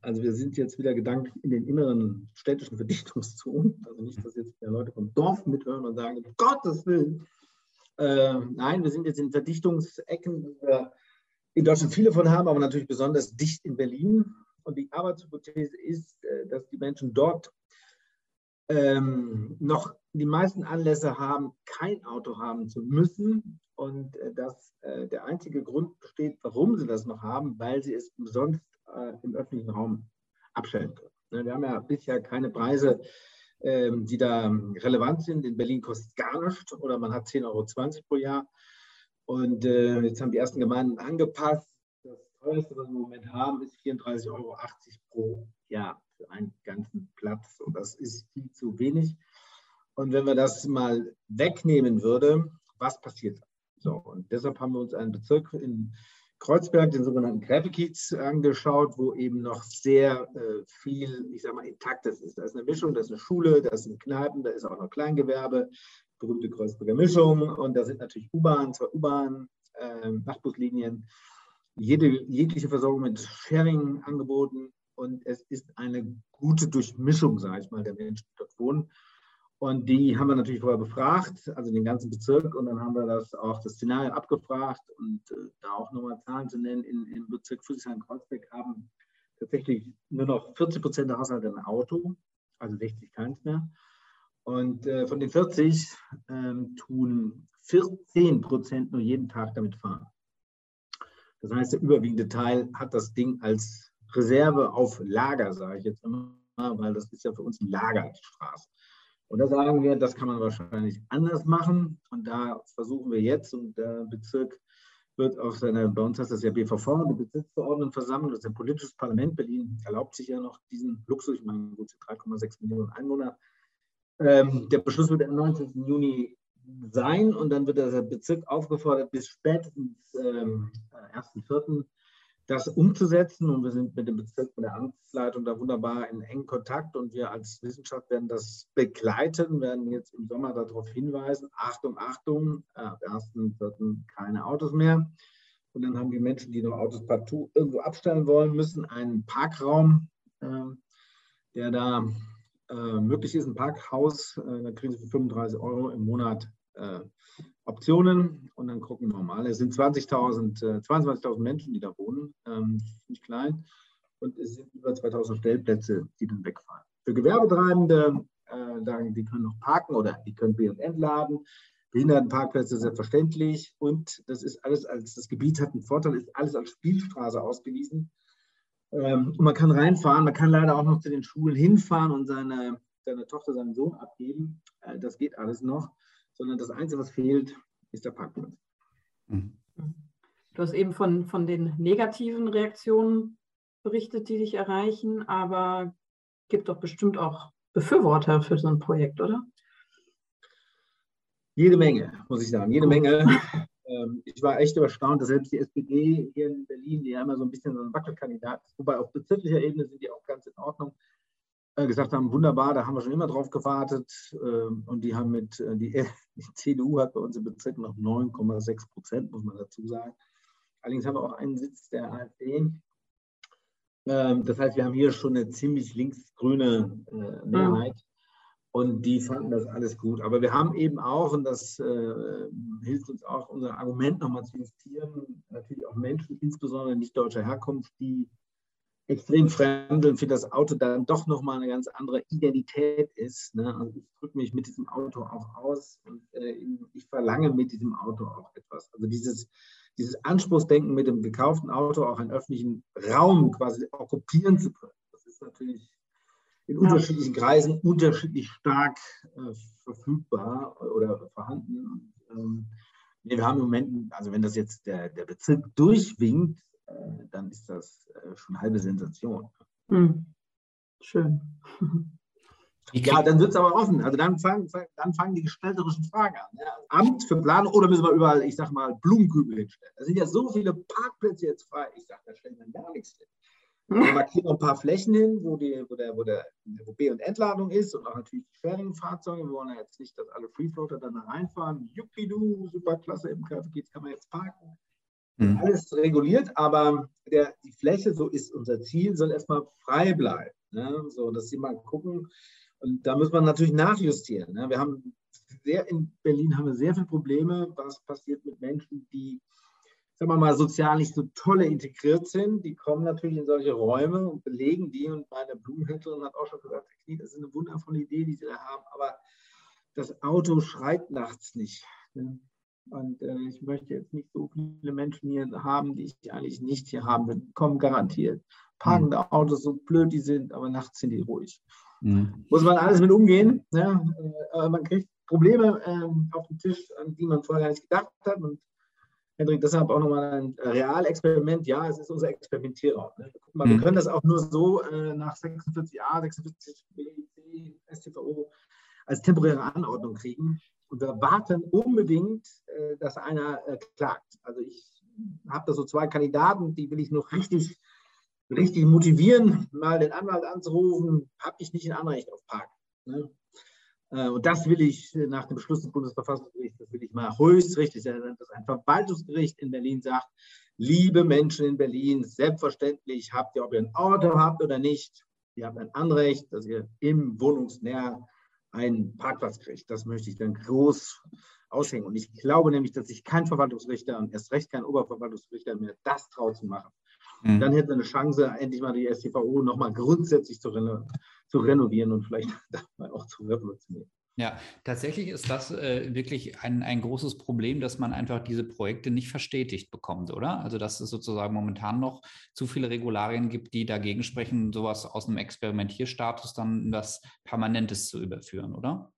also wir sind jetzt wieder gedanklich in den inneren städtischen Verdichtungszonen, also nicht, dass jetzt Leute vom Dorf mithören und sagen, um Gottes Willen. Äh, nein, wir sind jetzt in Verdichtungsecken, wo wir in Deutschland viele von haben, aber natürlich besonders dicht in Berlin. Und die Arbeitshypothese ist, äh, dass die Menschen dort ähm, noch die meisten Anlässe haben, kein Auto haben zu müssen und äh, dass äh, der einzige Grund besteht, warum sie das noch haben, weil sie es umsonst äh, im öffentlichen Raum abstellen können. Ne, wir haben ja bisher keine Preise, ähm, die da relevant sind. In Berlin kostet gar nichts oder man hat 10,20 Euro pro Jahr. Und äh, jetzt haben die ersten Gemeinden angepasst. Das teuerste, was wir im Moment haben, ist 34,80 Euro pro Jahr für einen ganzen Platz. Und das ist viel zu wenig. Und wenn wir das mal wegnehmen würde, was passiert? So, und deshalb haben wir uns einen Bezirk in Kreuzberg, den sogenannten Gräbekiez, angeschaut, wo eben noch sehr äh, viel, ich sag mal, intaktes ist. Da ist eine Mischung, da ist eine Schule, da sind Kneipen, da ist auch noch Kleingewerbe, berühmte Kreuzberger Mischung und da sind natürlich U-Bahnen, zwei U-Bahnen, äh, Nachtbuslinien, jede, jegliche Versorgung mit Sharing angeboten und es ist eine gute Durchmischung, sage ich mal, der Menschen, die dort wohnen. Und die haben wir natürlich vorher befragt, also den ganzen Bezirk. Und dann haben wir das auch das Szenario abgefragt und äh, da auch nochmal Zahlen zu nennen. In, Im Bezirk Friedrichshain-Kreuzberg haben tatsächlich nur noch 40 Prozent der Haushalte ein Auto, also 60 keins mehr. Und äh, von den 40 ähm, tun 14 Prozent nur jeden Tag damit fahren. Das heißt, der überwiegende Teil hat das Ding als Reserve auf Lager, sage ich jetzt immer, weil das ist ja für uns ein Lager, die Straße. Und da sagen wir, das kann man wahrscheinlich anders machen. Und da versuchen wir jetzt, und der Bezirk wird auf seiner, bei uns heißt das ja BVV, die Bezirksverordnetenversammlung, das ist ein politisches Parlament. Berlin erlaubt sich ja noch diesen Luxus, ich meine, gut, 3,6 Millionen Einwohner. Ähm, der Beschluss wird am 19. Juni sein und dann wird der Bezirk aufgefordert, bis spätestens ähm, 1.4 das umzusetzen. Und wir sind mit dem Bezirk, mit der Amtsleitung da wunderbar in engen Kontakt. Und wir als Wissenschaft werden das begleiten, werden jetzt im Sommer darauf hinweisen, Achtung, Achtung, ab 1.4. keine Autos mehr. Und dann haben die Menschen, die noch Autos partout irgendwo abstellen wollen, müssen einen Parkraum, äh, der da äh, möglich ist, ein Parkhaus, äh, da kriegen sie für 35 Euro im Monat äh, Optionen und dann gucken wir mal. Es sind 20.000, äh, 22.000 Menschen, die da wohnen, ähm, nicht klein. Und es sind über 2.000 Stellplätze, die dann wegfallen. Für Gewerbetreibende, äh, die können noch parken oder die können B- und entladen. Behindertenparkplätze selbstverständlich. Und das ist alles als das Gebiet hat einen Vorteil, ist alles als Spielstraße ausgewiesen. Ähm, und man kann reinfahren, man kann leider auch noch zu den Schulen hinfahren und seine, seine Tochter, seinen Sohn abgeben. Äh, das geht alles noch sondern das Einzige, was fehlt, ist der Parkplatz. Mhm. Du hast eben von, von den negativen Reaktionen berichtet, die dich erreichen, aber gibt doch bestimmt auch Befürworter für so ein Projekt, oder? Jede Menge, muss ich sagen, jede Menge. Ähm, ich war echt überstaunt, dass selbst die SPD hier in Berlin, die ja immer so ein bisschen so ein Wackelkandidat ist, wobei auf bezirklicher Ebene sind die auch ganz in Ordnung, gesagt haben, wunderbar, da haben wir schon immer drauf gewartet. Ähm, und die haben mit, äh, die, die CDU hat bei uns im Bezirk noch 9,6 Prozent, muss man dazu sagen. Allerdings haben wir auch einen Sitz der AfD. Ähm, das heißt, wir haben hier schon eine ziemlich linksgrüne äh, Mehrheit. Und die fanden das alles gut. Aber wir haben eben auch, und das äh, hilft uns auch, unser Argument nochmal zu justieren, natürlich auch Menschen, insbesondere nicht deutscher Herkunft, die extrem fremdeln, für das Auto dann doch nochmal eine ganz andere Identität ist. Ne? Also ich drücke mich mit diesem Auto auch aus und äh, ich verlange mit diesem Auto auch etwas. Also dieses, dieses Anspruchsdenken mit dem gekauften Auto auch einen öffentlichen Raum quasi okkupieren zu können. Das ist natürlich in unterschiedlichen Kreisen unterschiedlich stark äh, verfügbar oder vorhanden. Und, ähm, wir haben im Moment, also wenn das jetzt der, der Bezirk durchwinkt, dann ist das äh, schon eine halbe Sensation. Mhm. Schön. Ja, dann wird es aber offen. Also dann fangen, dann fangen die gestalterischen Fragen an. Ja. Amt für Planung oder müssen wir überall, ich sag mal, Blumenkübel hinstellen? Da sind ja so viele Parkplätze jetzt frei. Ich sage, da stellen wir gar nichts hin. Wir markieren noch ein paar Flächen hin, wo, die, wo, der, wo, der, wo B- und Entladung ist und auch natürlich die Sharing-Fahrzeuge. Wir wollen ja jetzt nicht, dass alle Freefloater dann da reinfahren. Yuppie-du, super klasse, im Kaffee kann man jetzt parken. Mhm. Alles reguliert, aber der, die Fläche, so ist unser Ziel, soll erstmal frei bleiben. Ne? So, dass sie mal gucken. Und da muss man natürlich nachjustieren. Ne? Wir haben sehr in Berlin haben wir sehr viele Probleme, was passiert mit Menschen, die, sagen wir mal, sozial nicht so tolle integriert sind. Die kommen natürlich in solche Räume und belegen die. Und meine Blumenhändlerin hat auch schon gesagt, das ist eine wundervolle Idee, die sie da haben, aber das Auto schreit nachts nicht. Und äh, ich möchte jetzt nicht so viele Menschen hier haben, die ich eigentlich nicht hier haben will. Kommen garantiert. Parkende mhm. Autos, so blöd die sind, aber nachts sind die ruhig. Mhm. Muss man alles mit umgehen. Ne? Äh, man kriegt Probleme äh, auf den Tisch, an die man vorher gar nicht gedacht hat. Und Hendrik, deshalb auch nochmal ein Realexperiment. Ja, es ist unser Experimentierraum. Ne? Guck mal, mhm. wir können das auch nur so äh, nach 46a, 46 B, C, STVO als temporäre Anordnung kriegen. Und wir warten unbedingt, äh, dass einer äh, klagt. Also ich habe da so zwei Kandidaten, die will ich noch richtig, richtig motivieren, mal den Anwalt anzurufen, habe ich nicht ein Anrecht auf Park. Ne? Äh, und das will ich nach dem Beschluss des Bundesverfassungsgerichts, das will ich mal höchstrichtig, dass ein Verwaltungsgericht in Berlin sagt, liebe Menschen in Berlin, selbstverständlich habt ihr, ob ihr ein Auto habt oder nicht, ihr habt ein Anrecht, dass ihr im Wohnungsnäher einen Parkplatz kriegt. Das möchte ich dann groß aushängen. Und ich glaube nämlich, dass sich kein Verwaltungsrichter und erst recht kein Oberverwaltungsrichter mehr das traut zu machen. Mhm. Dann hätte er eine Chance, endlich mal die STVO nochmal grundsätzlich zu, reno zu renovieren und vielleicht auch zu revolutionieren. Ja, tatsächlich ist das äh, wirklich ein, ein großes Problem, dass man einfach diese Projekte nicht verstetigt bekommt, oder? Also dass es sozusagen momentan noch zu viele Regularien gibt, die dagegen sprechen, sowas aus einem Experimentierstatus dann in was Permanentes zu überführen, oder?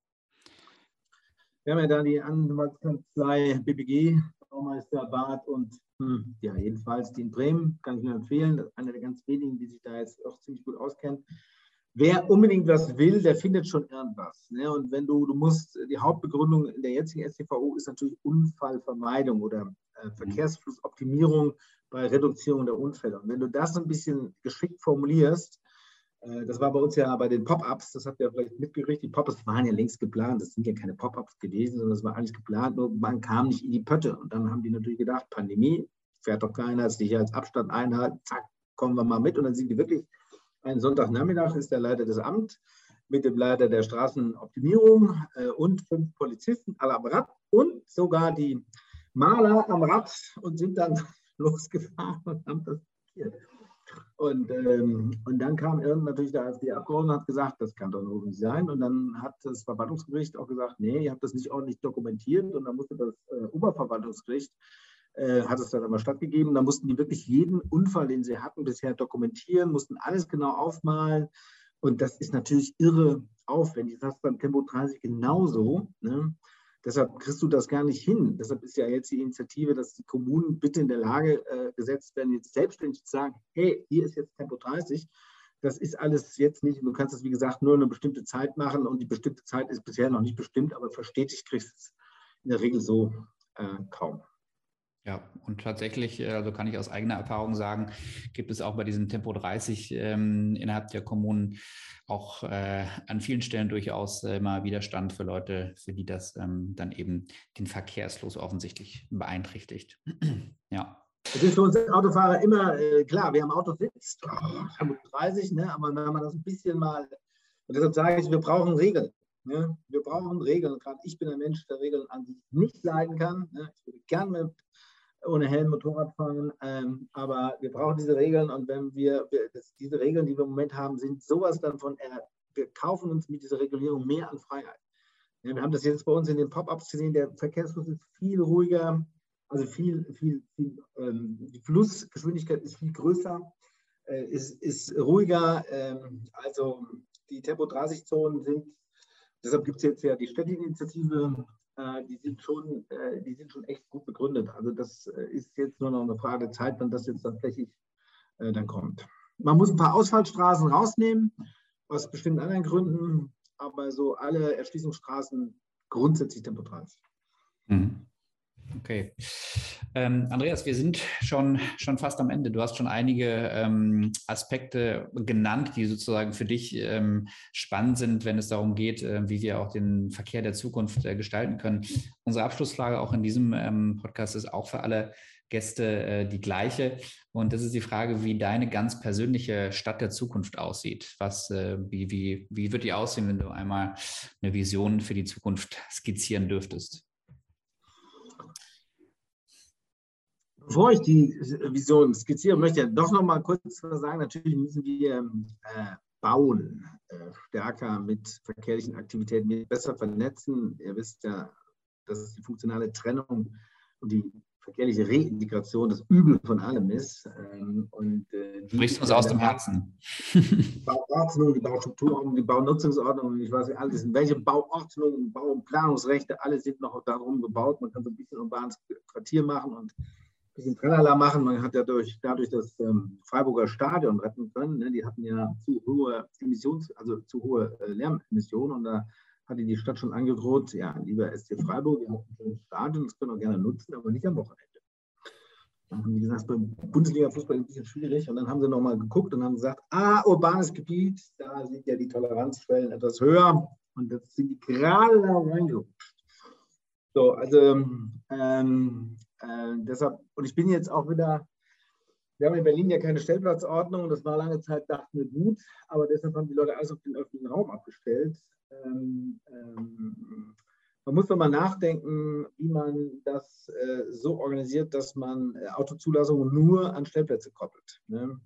Wir haben ja da die Anwaltskanzlei BBG, Baumeister Barth und hm, ja, jedenfalls die in Bremen, kann ich nur empfehlen. Einer der ganz wenigen, die sich da jetzt auch ziemlich gut auskennen. Wer unbedingt was will, der findet schon irgendwas. Ne? Und wenn du, du musst, die Hauptbegründung in der jetzigen STVO ist natürlich Unfallvermeidung oder äh, Verkehrsflussoptimierung bei Reduzierung der Unfälle. Und wenn du das ein bisschen geschickt formulierst, äh, das war bei uns ja bei den Pop-ups, das habt ihr vielleicht mitgekriegt, die Pop-ups waren ja längst geplant, das sind ja keine Pop-ups gewesen, sondern das war alles geplant, nur man kam nicht in die Pötte. Und dann haben die natürlich gedacht, Pandemie, fährt doch keiner, Sicherheitsabstand einhalten, zack, kommen wir mal mit. Und dann sind die wirklich, einen Sonntagnachmittag ist der Leiter des Amts mit dem Leiter der Straßenoptimierung äh, und fünf Polizisten alle am Rad und sogar die Maler am Rad und sind dann losgefahren und haben das blockiert. Und, ähm, und dann kam irgendwann natürlich der AfD-Abgeordnete und hat gesagt, das kann doch nur nicht sein. Und dann hat das Verwaltungsgericht auch gesagt, nee, ihr habt das nicht ordentlich dokumentiert. Und dann musste das äh, Oberverwaltungsgericht, äh, hat es dann aber stattgegeben. Da mussten die wirklich jeden Unfall, den sie hatten, bisher dokumentieren, mussten alles genau aufmalen. Und das ist natürlich irre aufwendig. Das ist beim Tempo 30 genauso. Ne? Deshalb kriegst du das gar nicht hin. Deshalb ist ja jetzt die Initiative, dass die Kommunen bitte in der Lage äh, gesetzt werden, jetzt selbstständig zu sagen, hey, hier ist jetzt Tempo 30. Das ist alles jetzt nicht, du kannst es wie gesagt nur eine bestimmte Zeit machen und die bestimmte Zeit ist bisher noch nicht bestimmt, aber verstetigt kriegst du es in der Regel so äh, kaum. Ja, und tatsächlich, äh, also kann ich aus eigener Erfahrung sagen, gibt es auch bei diesem Tempo 30 ähm, innerhalb der Kommunen auch äh, an vielen Stellen durchaus äh, immer Widerstand für Leute, für die das ähm, dann eben den Verkehrsfluss offensichtlich beeinträchtigt. ja. Es ist für uns Autofahrer immer äh, klar, wer am Auto sitzt, oh, Tempo 30, ne, aber wenn man das ein bisschen mal, und deshalb sage ich, wir brauchen Regeln. Ne? Wir brauchen Regeln. Gerade ich bin ein Mensch, der Regeln an sich nicht leiden kann. Ne? Ich würde gerne mit ohne Helm Motorrad fahren. Ähm, aber wir brauchen diese Regeln und wenn wir, wir das, diese Regeln, die wir im Moment haben, sind sowas dann von, äh, wir kaufen uns mit dieser Regulierung mehr an Freiheit. Ja, wir haben das jetzt bei uns in den Pop-ups gesehen, der Verkehrsfluss ist viel ruhiger, also viel, viel, viel ähm, die Flussgeschwindigkeit ist viel größer, äh, ist, ist ruhiger. Ähm, also die Tempo-30-Zonen sind, deshalb gibt es jetzt ja die Städteinitiative, äh, die, sind schon, äh, die sind schon echt gut begründet. Also das äh, ist jetzt nur noch eine Frage der Zeit, wann das jetzt tatsächlich dann kommt. Man muss ein paar Ausfallstraßen rausnehmen, aus bestimmten anderen Gründen, aber so alle Erschließungsstraßen grundsätzlich Tempo 30. Mhm. Okay. Ähm, Andreas, wir sind schon, schon fast am Ende. Du hast schon einige ähm, Aspekte genannt, die sozusagen für dich ähm, spannend sind, wenn es darum geht, äh, wie wir auch den Verkehr der Zukunft äh, gestalten können. Unsere Abschlussfrage auch in diesem ähm, Podcast ist auch für alle Gäste äh, die gleiche. Und das ist die Frage, wie deine ganz persönliche Stadt der Zukunft aussieht. Was, äh, wie, wie, wie wird die aussehen, wenn du einmal eine Vision für die Zukunft skizzieren dürftest? Bevor ich die Vision skizziere, möchte ich doch noch mal kurz sagen, natürlich müssen wir äh, bauen, äh, stärker mit verkehrlichen Aktivitäten besser vernetzen. Ihr wisst ja, das ist die funktionale Trennung und die verkehrliche Reintegration das Übel von allem ist. Ähm, und, äh, Sprichst uns aus dem Herzen? Die Bauordnung, die Baustrukturordnung, die Baunutzungsordnung, ich weiß nicht, alles, welche Bauordnung, Bau- und Planungsrechte, alle sind noch darum gebaut. Man kann so ein bisschen urbanes Quartier machen und bisschen Tralala machen. Man hat ja durch, dadurch das ähm, Freiburger Stadion retten können. Ne? Die hatten ja zu hohe Emissions-, also zu hohe äh, Lärmemissionen und da hatte die Stadt schon angedroht, ja, lieber SC Freiburg, ihr habt ein schönes Stadion, das können wir gerne nutzen, aber nicht am Wochenende. Dann haben die gesagt, beim Bundesliga-Fußball ein bisschen schwierig. Und dann haben sie nochmal geguckt und haben gesagt, ah, urbanes Gebiet, da sind ja die Toleranzschwellen etwas höher. Und das sind die gerade da reingerutscht. So, also ähm, äh, deshalb, und ich bin jetzt auch wieder, wir haben in Berlin ja keine Stellplatzordnung, das war lange Zeit, dachten wir gut, aber deshalb haben die Leute alles auf den öffentlichen Raum abgestellt. Ähm, ähm, man muss nochmal nachdenken, wie man das äh, so organisiert, dass man äh, Autozulassungen nur an Stellplätze koppelt. Ne?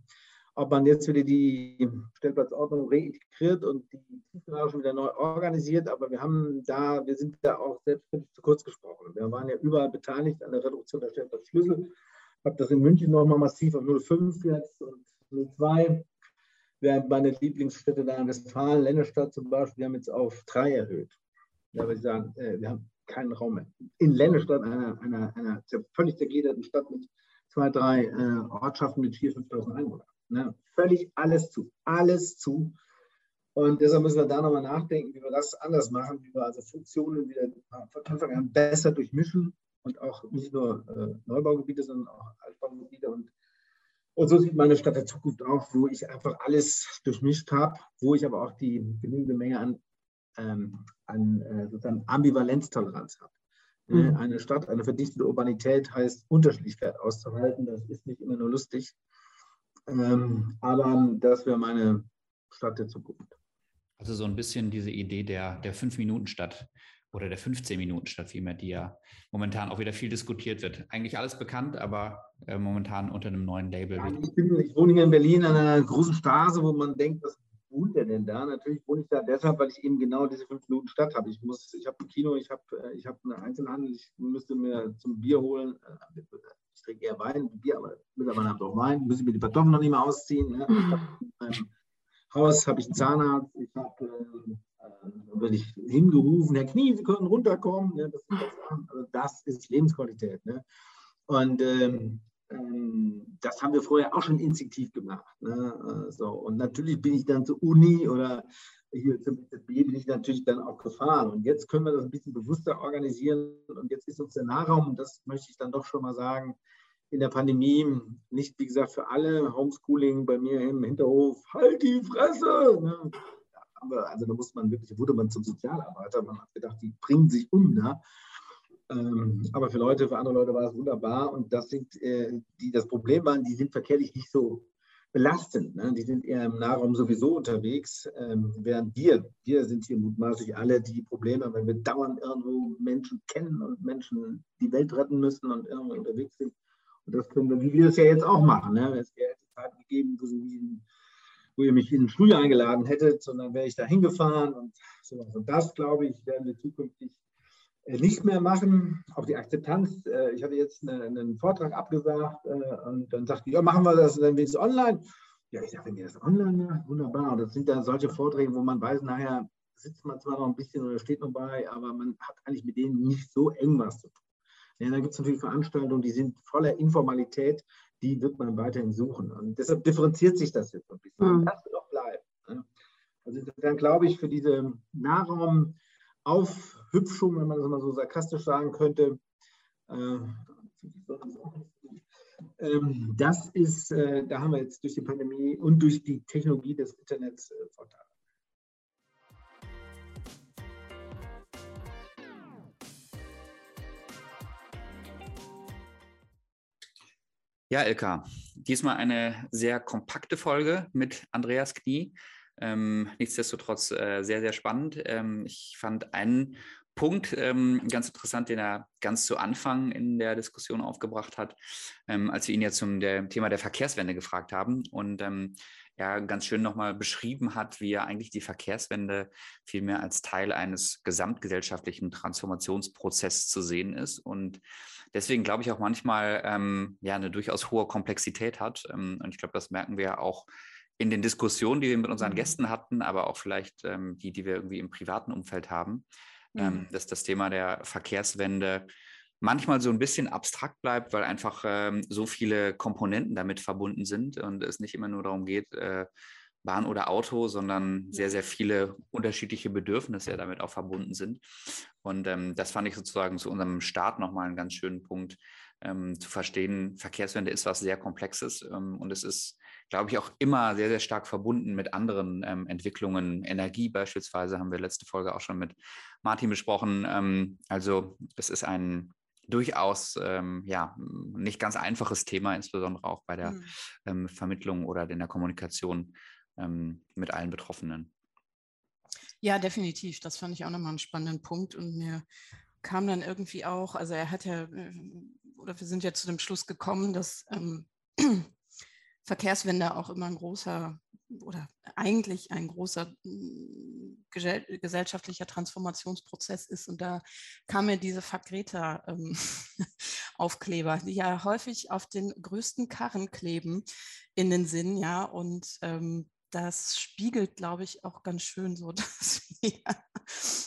Ob man jetzt wieder die Stellplatzordnung reintegriert und die Tiefgarage wieder neu organisiert, aber wir haben da, wir sind da auch selbst zu kurz gesprochen. Wir waren ja überall beteiligt an der Reduktion der Stellplatzschlüssel. Ich habe das in München nochmal massiv auf 0,5 jetzt und 0,2 während meine Lieblingsstädte da in Westfalen, Lennestadt zum Beispiel, die haben jetzt auf drei erhöht. Ja, weil sie sagen, äh, wir haben keinen Raum mehr. In Lennestadt, einer, einer, einer völlig zergliederten Stadt mit zwei, drei äh, Ortschaften mit 4.000, 5.000 Einwohnern. Ne? Völlig alles zu, alles zu. Und deshalb müssen wir da nochmal nachdenken, wie wir das anders machen, wie wir also Funktionen wieder von Anfang an besser durchmischen und auch nicht nur äh, Neubaugebiete, sondern auch Altbaugebiete und und so sieht meine Stadt der Zukunft aus, wo ich einfach alles durchmischt habe, wo ich aber auch die genügende Menge an, ähm, an äh, sozusagen Ambivalenztoleranz habe. Ne, mhm. Eine Stadt, eine verdichtete Urbanität heißt Unterschiedlichkeit auszuhalten. Das ist nicht immer nur lustig. Ähm, aber das wäre meine Stadt der Zukunft. Also so ein bisschen diese Idee der, der Fünf-Minuten-Stadt, oder der 15 Minuten statt vielmehr, die ja momentan auch wieder viel diskutiert wird. Eigentlich alles bekannt, aber äh, momentan unter einem neuen Label. Ja, ich, bin, ich, wohne hier in Berlin an einer großen Straße, wo man denkt, was wohnt der denn da? Natürlich wohne ich da deshalb, weil ich eben genau diese 5 Minuten Stadt habe. Ich ich habe ein Kino, ich habe äh, ich hab einen Einzelhandel, ich müsste mir zum Bier holen. Äh, ich trinke eher Wein, Bier, aber mittlerweile habe ich auch Wein, muss ich mir die Kartoffeln noch nicht mehr ausziehen. Ne? in meinem Haus habe ich einen Zahnarzt, ich habe äh, äh, werde ich hingerufen, Herr Knie, Sie können runterkommen. Ja, das, also das, ist Lebensqualität. Ne? Und ähm, ähm, das haben wir vorher auch schon instinktiv gemacht. Ne? Äh, so. Und natürlich bin ich dann zur Uni oder hier zum ZB bin ich natürlich dann auch gefahren. Und jetzt können wir das ein bisschen bewusster organisieren. Und jetzt ist uns der Nahraum, und das möchte ich dann doch schon mal sagen, in der Pandemie nicht, wie gesagt, für alle Homeschooling bei mir im Hinterhof, halt die Fresse. Ne? aber also da muss man wirklich, wurde man zum Sozialarbeiter, man hat gedacht, die bringen sich um da. Ähm, aber für Leute, für andere Leute war es wunderbar und das sind, äh, die das Problem waren, die sind verkehrlich nicht so belastend. Ne? Die sind eher im Nahraum sowieso unterwegs, ähm, während wir, wir sind hier mutmaßlich alle die Probleme, wenn wir dauernd irgendwo Menschen kennen und Menschen die Welt retten müssen und irgendwo unterwegs sind. Und das können wir, wie wir es ja jetzt auch machen. Ne? Es wäre Zeiten gegeben, wo sie wo ihr mich in ein Studio eingeladen hättet, sondern wäre ich da hingefahren und sowas. Und das, glaube ich, werden wir zukünftig nicht mehr machen. Auch die Akzeptanz. Äh, ich hatte jetzt einen Vortrag abgesagt äh, und dann sagte ich, ja, machen wir das dann wenigstens online. Ja, ich sage, wenn ihr das online macht, wunderbar. Und das sind dann solche Vorträge, wo man weiß, nachher sitzt man zwar noch ein bisschen oder steht noch bei, aber man hat eigentlich mit denen nicht so eng was zu tun. Ja, da gibt es natürlich Veranstaltungen, die sind voller Informalität die wird man weiterhin suchen. Und deshalb differenziert sich das jetzt ein bisschen. Mhm. Das wird auch bleiben. Ne? Also dann glaube ich, für diese Nahraumaufhübschung, wenn man das mal so sarkastisch sagen könnte, äh, ähm, das ist, äh, da haben wir jetzt durch die Pandemie und durch die Technologie des Internets äh, Vorteile. Ja, Ilka, diesmal eine sehr kompakte Folge mit Andreas Knie. Ähm, nichtsdestotrotz äh, sehr, sehr spannend. Ähm, ich fand einen Punkt ähm, ganz interessant, den er ganz zu Anfang in der Diskussion aufgebracht hat, ähm, als wir ihn ja zum der, Thema der Verkehrswende gefragt haben. Und ähm, ja ganz schön nochmal beschrieben hat, wie er eigentlich die Verkehrswende vielmehr als Teil eines gesamtgesellschaftlichen Transformationsprozesses zu sehen ist und deswegen glaube ich auch manchmal ähm, ja eine durchaus hohe Komplexität hat. Und ich glaube, das merken wir auch in den Diskussionen, die wir mit unseren mhm. Gästen hatten, aber auch vielleicht ähm, die, die wir irgendwie im privaten Umfeld haben, ähm, mhm. dass das Thema der Verkehrswende manchmal so ein bisschen abstrakt bleibt, weil einfach ähm, so viele Komponenten damit verbunden sind und es nicht immer nur darum geht, äh, Bahn oder Auto, sondern sehr, sehr viele unterschiedliche Bedürfnisse damit auch verbunden sind. Und ähm, das fand ich sozusagen zu unserem Start nochmal einen ganz schönen Punkt, ähm, zu verstehen, Verkehrswende ist was sehr Komplexes ähm, und es ist, glaube ich, auch immer sehr, sehr stark verbunden mit anderen ähm, Entwicklungen. Energie beispielsweise haben wir letzte Folge auch schon mit Martin besprochen. Ähm, also es ist ein durchaus ähm, ja nicht ganz einfaches Thema, insbesondere auch bei der mhm. ähm, Vermittlung oder in der Kommunikation ähm, mit allen Betroffenen. Ja, definitiv. Das fand ich auch nochmal einen spannenden Punkt und mir kam dann irgendwie auch, also er hat ja, äh, oder wir sind ja zu dem Schluss gekommen, dass ähm, Verkehrswende auch immer ein großer oder eigentlich ein großer mm, gesellschaftlicher Transformationsprozess ist. Und da kam mir diese Fuck ähm, Aufkleber, die ja häufig auf den größten Karren kleben, in den Sinn, ja. Und ähm, das spiegelt, glaube ich, auch ganz schön so, dass wir,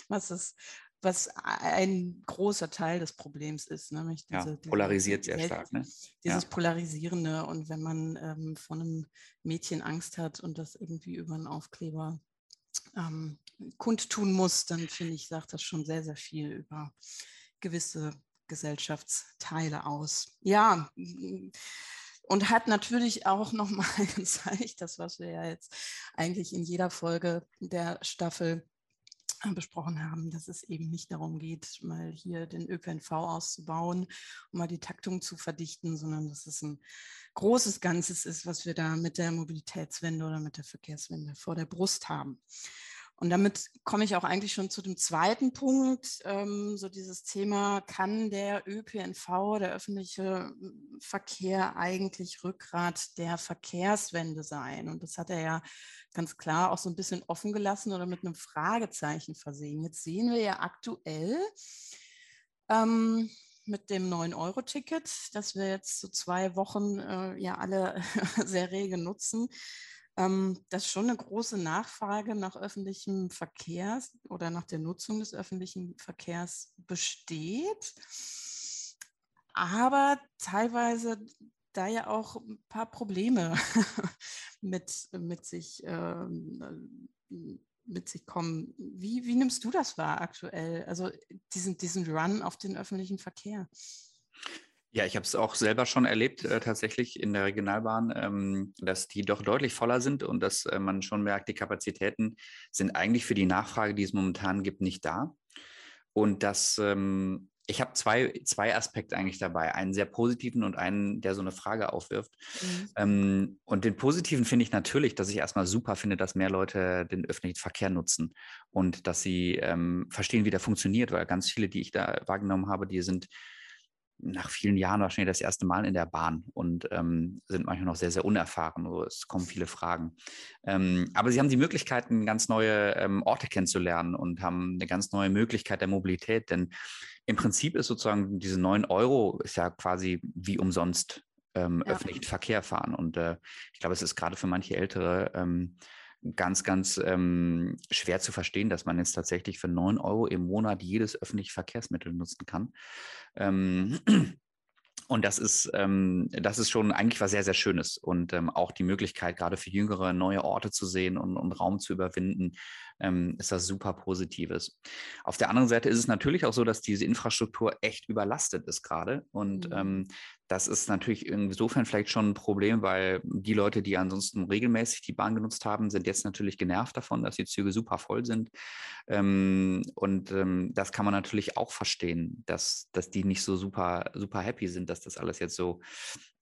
was es was ein großer Teil des Problems ist. Nämlich diese, ja, polarisiert diese, sehr stark. Ne? Dieses ja. Polarisierende und wenn man ähm, von einem Mädchen Angst hat und das irgendwie über einen Aufkleber ähm, kundtun muss, dann finde ich, sagt das schon sehr, sehr viel über gewisse Gesellschaftsteile aus. Ja, und hat natürlich auch nochmal gezeigt, das, was wir ja jetzt eigentlich in jeder Folge der Staffel besprochen haben, dass es eben nicht darum geht, mal hier den ÖPNV auszubauen, um mal die Taktung zu verdichten, sondern dass es ein großes Ganzes ist, was wir da mit der Mobilitätswende oder mit der Verkehrswende vor der Brust haben. Und damit komme ich auch eigentlich schon zu dem zweiten Punkt, ähm, so dieses Thema, kann der ÖPNV, der öffentliche hm, Verkehr eigentlich Rückgrat der Verkehrswende sein? Und das hat er ja ganz klar auch so ein bisschen offen gelassen oder mit einem Fragezeichen versehen. Jetzt sehen wir ja aktuell ähm, mit dem 9-Euro-Ticket, das wir jetzt so zwei Wochen äh, ja alle sehr rege nutzen, ähm, dass schon eine große Nachfrage nach öffentlichem Verkehr oder nach der Nutzung des öffentlichen Verkehrs besteht. Aber teilweise da ja auch ein paar Probleme mit, mit, sich, äh, mit sich kommen. Wie, wie nimmst du das wahr aktuell? Also diesen, diesen Run auf den öffentlichen Verkehr? Ja, ich habe es auch selber schon erlebt, äh, tatsächlich in der Regionalbahn, ähm, dass die doch deutlich voller sind und dass äh, man schon merkt, die Kapazitäten sind eigentlich für die Nachfrage, die es momentan gibt, nicht da. Und dass ähm, ich habe zwei, zwei Aspekte eigentlich dabei. Einen sehr positiven und einen, der so eine Frage aufwirft. Mhm. Ähm, und den positiven finde ich natürlich, dass ich erstmal super finde, dass mehr Leute den öffentlichen Verkehr nutzen und dass sie ähm, verstehen, wie der funktioniert, weil ganz viele, die ich da wahrgenommen habe, die sind nach vielen Jahren wahrscheinlich das erste Mal in der Bahn und ähm, sind manchmal noch sehr, sehr unerfahren. Also es kommen viele Fragen. Ähm, aber sie haben die Möglichkeiten, ganz neue ähm, Orte kennenzulernen und haben eine ganz neue Möglichkeit der Mobilität. Denn im Prinzip ist sozusagen diese neun Euro ist ja quasi wie umsonst ähm, ja. öffentlichen Verkehr fahren. Und äh, ich glaube, es ist gerade für manche Ältere ähm, ganz, ganz ähm, schwer zu verstehen, dass man jetzt tatsächlich für neun Euro im Monat jedes öffentliche Verkehrsmittel nutzen kann. Ähm, und das ist, ähm, das ist schon eigentlich was sehr, sehr Schönes. Und ähm, auch die Möglichkeit, gerade für Jüngere neue Orte zu sehen und, und Raum zu überwinden, ähm, ist das super Positives. Auf der anderen Seite ist es natürlich auch so, dass diese Infrastruktur echt überlastet ist gerade. Und mhm. ähm, das ist natürlich insofern vielleicht schon ein Problem, weil die Leute, die ansonsten regelmäßig die Bahn genutzt haben, sind jetzt natürlich genervt davon, dass die Züge super voll sind. Ähm, und ähm, das kann man natürlich auch verstehen, dass, dass die nicht so super, super happy sind, dass das alles jetzt so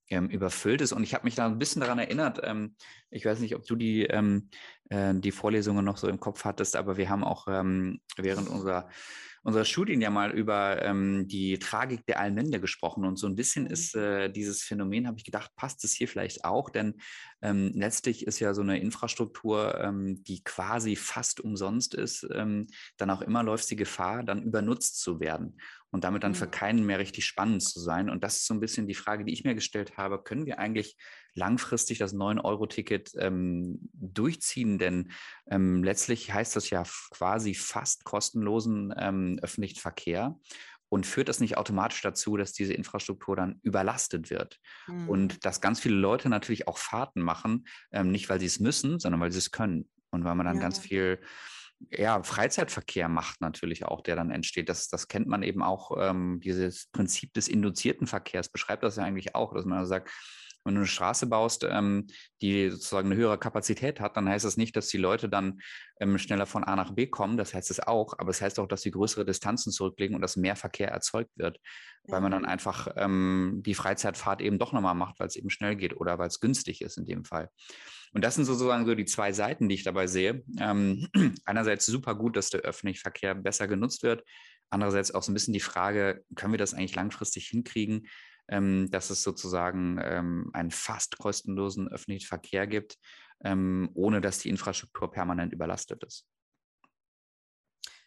ähm, überfüllt ist. Und ich habe mich da ein bisschen daran erinnert, ähm, ich weiß nicht, ob du die, ähm, äh, die Vorlesungen noch so im Kopf hattest, aber wir haben auch ähm, während unserer unserer Studien ja mal über ähm, die Tragik der Allmende gesprochen. Und so ein bisschen mhm. ist äh, dieses Phänomen, habe ich gedacht, passt es hier vielleicht auch, denn ähm, letztlich ist ja so eine Infrastruktur, ähm, die quasi fast umsonst ist, ähm, dann auch immer läuft sie Gefahr, dann übernutzt zu werden und damit dann für keinen mehr richtig spannend zu sein. Und das ist so ein bisschen die Frage, die ich mir gestellt habe. Können wir eigentlich langfristig das 9-Euro-Ticket ähm, durchziehen? Denn ähm, letztlich heißt das ja quasi fast kostenlosen ähm, öffentlichen Verkehr. Und führt das nicht automatisch dazu, dass diese Infrastruktur dann überlastet wird? Mhm. Und dass ganz viele Leute natürlich auch Fahrten machen, ähm, nicht weil sie es müssen, sondern weil sie es können. Und weil man dann ja. ganz viel ja, Freizeitverkehr macht natürlich auch, der dann entsteht. Das, das kennt man eben auch, ähm, dieses Prinzip des induzierten Verkehrs beschreibt das ja eigentlich auch, dass man also sagt, wenn du eine Straße baust, ähm, die sozusagen eine höhere Kapazität hat, dann heißt das nicht, dass die Leute dann ähm, schneller von A nach B kommen. Das heißt es auch, aber es das heißt auch, dass sie größere Distanzen zurücklegen und dass mehr Verkehr erzeugt wird, weil man dann einfach ähm, die Freizeitfahrt eben doch nochmal macht, weil es eben schnell geht oder weil es günstig ist in dem Fall. Und das sind sozusagen so die zwei Seiten, die ich dabei sehe. Ähm, einerseits super gut, dass der öffentliche Verkehr besser genutzt wird. Andererseits auch so ein bisschen die Frage, können wir das eigentlich langfristig hinkriegen, ähm, dass es sozusagen ähm, einen fast kostenlosen öffentlichen Verkehr gibt, ähm, ohne dass die Infrastruktur permanent überlastet ist.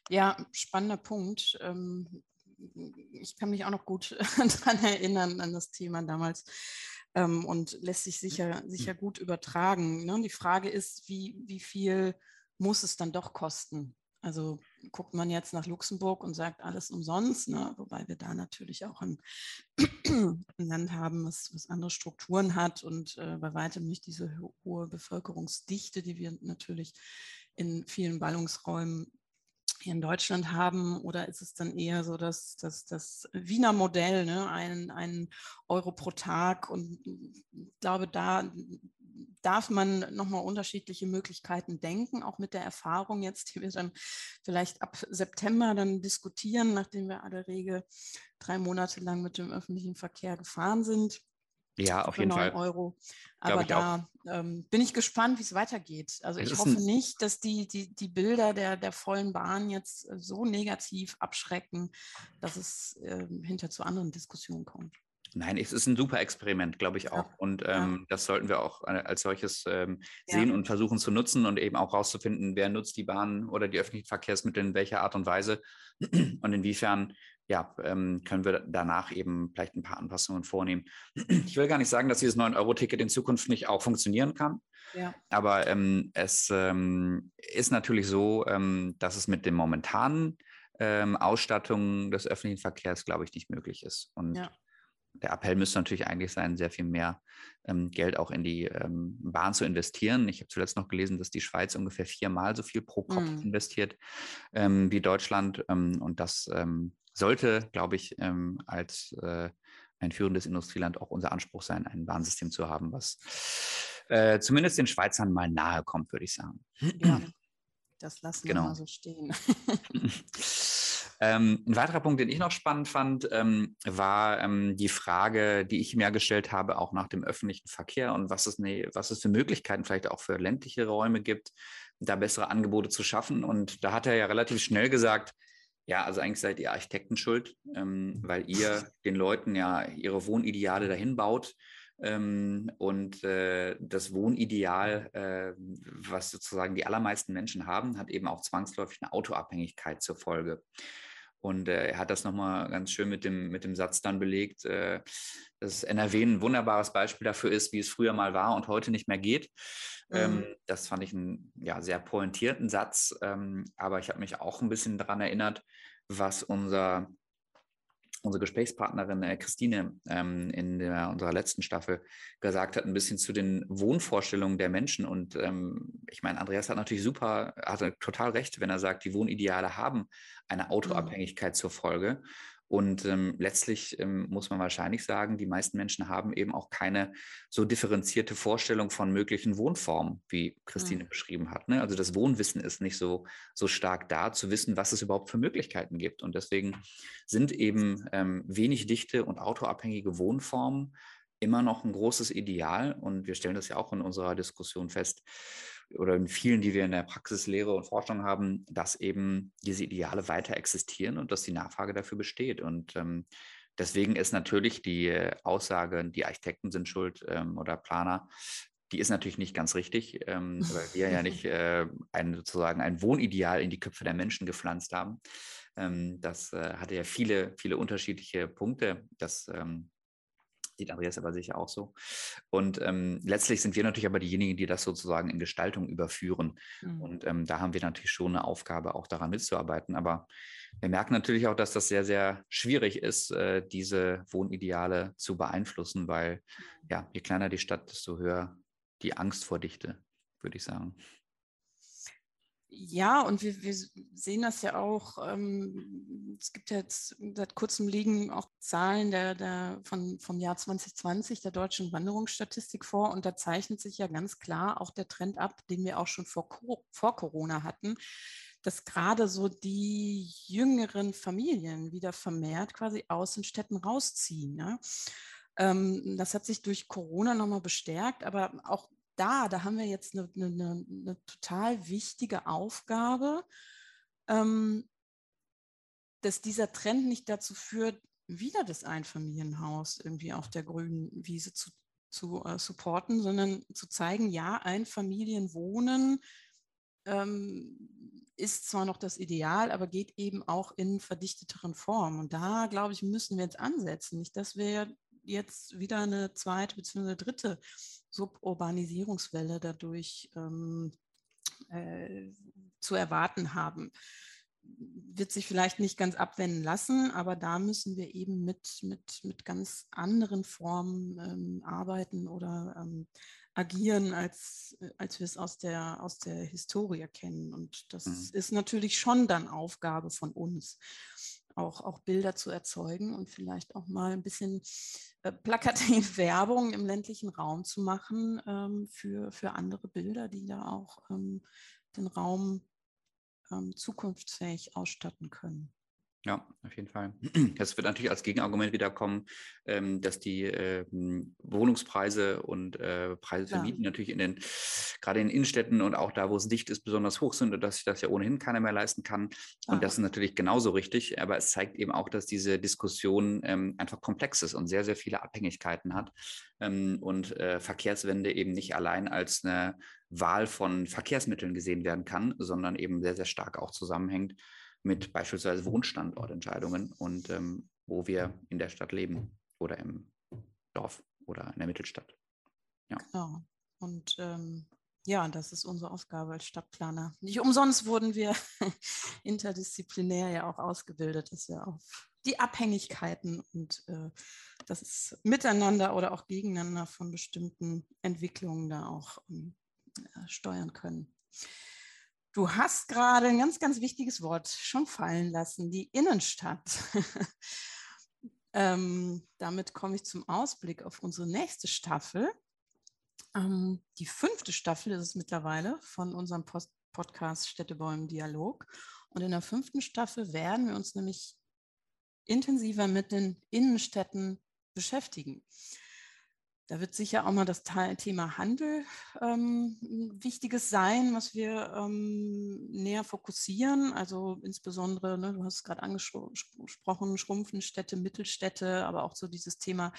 Ja, spannender Punkt. Ähm, ich kann mich auch noch gut daran erinnern, an das Thema damals. Ähm, und lässt sich sicher, sicher gut übertragen. Ne? Die Frage ist, wie, wie viel muss es dann doch kosten? Also guckt man jetzt nach Luxemburg und sagt alles umsonst, ne? wobei wir da natürlich auch ein, ein Land haben, was, was, andere Strukturen hat und äh, bei weitem nicht diese hohe Bevölkerungsdichte, die wir natürlich in vielen Ballungsräumen hier in Deutschland haben? Oder ist es dann eher so, dass, dass das Wiener Modell, ne, ein, ein Euro pro Tag? Und ich glaube, da darf man nochmal unterschiedliche Möglichkeiten denken, auch mit der Erfahrung jetzt, die wir dann vielleicht ab September dann diskutieren, nachdem wir alle Rege drei Monate lang mit dem öffentlichen Verkehr gefahren sind. Ja, auf jeden Fall. Euro. Aber da ähm, bin ich gespannt, wie es weitergeht. Also es ich hoffe nicht, dass die, die, die Bilder der, der vollen Bahn jetzt äh, so negativ abschrecken, dass es äh, hinter zu anderen Diskussionen kommt. Nein, es ist ein super Experiment, glaube ich auch. Und ähm, das sollten wir auch äh, als solches ähm, sehen ja. und versuchen zu nutzen und eben auch rauszufinden, wer nutzt die Bahn oder die öffentlichen Verkehrsmittel in welcher Art und Weise und inwiefern ja, ähm, können wir danach eben vielleicht ein paar Anpassungen vornehmen. Ich will gar nicht sagen, dass dieses 9-Euro-Ticket in Zukunft nicht auch funktionieren kann. Ja. Aber ähm, es ähm, ist natürlich so, ähm, dass es mit den momentanen ähm, Ausstattungen des öffentlichen Verkehrs, glaube ich, nicht möglich ist. Und ja. Der Appell müsste natürlich eigentlich sein, sehr viel mehr ähm, Geld auch in die Bahn zu investieren. Ich habe zuletzt noch gelesen, dass die Schweiz ungefähr viermal so viel pro Kopf mhm. investiert wie Deutschland. und das sollte, glaube ich, ähm, als äh, ein führendes Industrieland auch unser Anspruch sein, ein Bahnsystem zu haben, was äh, zumindest den Schweizern mal nahe kommt, würde ich sagen. Ja, das lassen genau. wir mal so stehen. Ähm, ein weiterer Punkt, den ich noch spannend fand, ähm, war ähm, die Frage, die ich mir gestellt habe, auch nach dem öffentlichen Verkehr und was es, ne, was es für Möglichkeiten vielleicht auch für ländliche Räume gibt, da bessere Angebote zu schaffen. Und da hat er ja relativ schnell gesagt, ja, also eigentlich seid ihr Architekten schuld, ähm, weil ihr den Leuten ja ihre Wohnideale dahin baut. Ähm, und äh, das Wohnideal, äh, was sozusagen die allermeisten Menschen haben, hat eben auch zwangsläufig eine Autoabhängigkeit zur Folge. Und äh, er hat das nochmal ganz schön mit dem, mit dem Satz dann belegt, äh, dass NRW ein wunderbares Beispiel dafür ist, wie es früher mal war und heute nicht mehr geht. Ähm, mhm. Ähm, das fand ich einen ja, sehr pointierten Satz, ähm, aber ich habe mich auch ein bisschen daran erinnert, was unser unsere Gesprächspartnerin äh, Christine ähm, in der, unserer letzten Staffel gesagt hat, ein bisschen zu den Wohnvorstellungen der Menschen. Und ähm, ich meine, Andreas hat natürlich super, hat total recht, wenn er sagt, die Wohnideale haben eine Autoabhängigkeit mhm. zur Folge. Und ähm, letztlich ähm, muss man wahrscheinlich sagen, die meisten Menschen haben eben auch keine so differenzierte Vorstellung von möglichen Wohnformen, wie Christine mhm. beschrieben hat. Ne? Also das Wohnwissen ist nicht so, so stark da, zu wissen, was es überhaupt für Möglichkeiten gibt. Und deswegen sind eben ähm, wenig dichte und autoabhängige Wohnformen immer noch ein großes Ideal und wir stellen das ja auch in unserer Diskussion fest oder in vielen, die wir in der Praxislehre und Forschung haben, dass eben diese Ideale weiter existieren und dass die Nachfrage dafür besteht. Und ähm, deswegen ist natürlich die Aussage, die Architekten sind schuld ähm, oder Planer, die ist natürlich nicht ganz richtig, ähm, weil wir ja nicht äh, ein, sozusagen ein Wohnideal in die Köpfe der Menschen gepflanzt haben. Ähm, das äh, hatte ja viele, viele unterschiedliche Punkte. Das ähm, sieht Andreas aber sicher auch so. Und ähm, letztlich sind wir natürlich aber diejenigen, die das sozusagen in Gestaltung überführen. Mhm. Und ähm, da haben wir natürlich schon eine Aufgabe, auch daran mitzuarbeiten. Aber wir merken natürlich auch, dass das sehr, sehr schwierig ist, äh, diese Wohnideale zu beeinflussen, weil mhm. ja, je kleiner die Stadt, desto höher die Angst vor Dichte, würde ich sagen. Ja, und wir, wir sehen das ja auch. Ähm, es gibt jetzt seit kurzem liegen auch Zahlen der, der von, vom Jahr 2020 der deutschen Wanderungsstatistik vor. Und da zeichnet sich ja ganz klar auch der Trend ab, den wir auch schon vor, vor Corona hatten, dass gerade so die jüngeren Familien wieder vermehrt quasi aus den Städten rausziehen. Ja? Ähm, das hat sich durch Corona nochmal bestärkt, aber auch da, da haben wir jetzt eine, eine, eine total wichtige Aufgabe, ähm, dass dieser Trend nicht dazu führt, wieder das Einfamilienhaus irgendwie auf der grünen Wiese zu, zu äh, supporten, sondern zu zeigen, ja, Einfamilienwohnen ähm, ist zwar noch das Ideal, aber geht eben auch in verdichteteren Formen. Und da, glaube ich, müssen wir jetzt ansetzen. Nicht, dass wir jetzt wieder eine zweite bzw. dritte Suburbanisierungswelle dadurch ähm, äh, zu erwarten haben. Wird sich vielleicht nicht ganz abwenden lassen, aber da müssen wir eben mit, mit, mit ganz anderen Formen ähm, arbeiten oder ähm, agieren, als, als wir es aus der, aus der Historie kennen. Und das mhm. ist natürlich schon dann Aufgabe von uns auch, auch Bilder zu erzeugen und vielleicht auch mal ein bisschen äh, plakative Werbung im ländlichen Raum zu machen ähm, für, für andere Bilder, die da auch ähm, den Raum ähm, zukunftsfähig ausstatten können. Ja, auf jeden Fall. Das wird natürlich als Gegenargument wieder kommen, ähm, dass die ähm, Wohnungspreise und äh, Preise für ja. Mieten natürlich in den, gerade in den Innenstädten und auch da, wo es dicht ist, besonders hoch sind und dass sich das ja ohnehin keiner mehr leisten kann. Und ah. das ist natürlich genauso richtig. Aber es zeigt eben auch, dass diese Diskussion ähm, einfach komplex ist und sehr, sehr viele Abhängigkeiten hat. und äh, Verkehrswende eben nicht allein als eine Wahl von Verkehrsmitteln gesehen werden kann, sondern eben sehr, sehr stark auch zusammenhängt mit beispielsweise Wohnstandortentscheidungen und ähm, wo wir in der Stadt leben oder im Dorf oder in der Mittelstadt. Ja. Genau. Und ähm, ja, das ist unsere Aufgabe als Stadtplaner. Nicht umsonst wurden wir interdisziplinär ja auch ausgebildet, dass wir auf die Abhängigkeiten und äh, das Miteinander oder auch gegeneinander von bestimmten Entwicklungen da auch ähm, äh, steuern können. Du hast gerade ein ganz, ganz wichtiges Wort schon fallen lassen, die Innenstadt. ähm, damit komme ich zum Ausblick auf unsere nächste Staffel. Ähm, die fünfte Staffel ist es mittlerweile von unserem Post Podcast Städtebäumen Dialog. Und in der fünften Staffel werden wir uns nämlich intensiver mit den Innenstädten beschäftigen. Da wird sicher auch mal das Thema Handel ähm, wichtiges sein, was wir ähm, näher fokussieren. Also insbesondere, ne, du hast es gerade angesprochen, schrumpfende Städte, Mittelstädte, aber auch so dieses Thema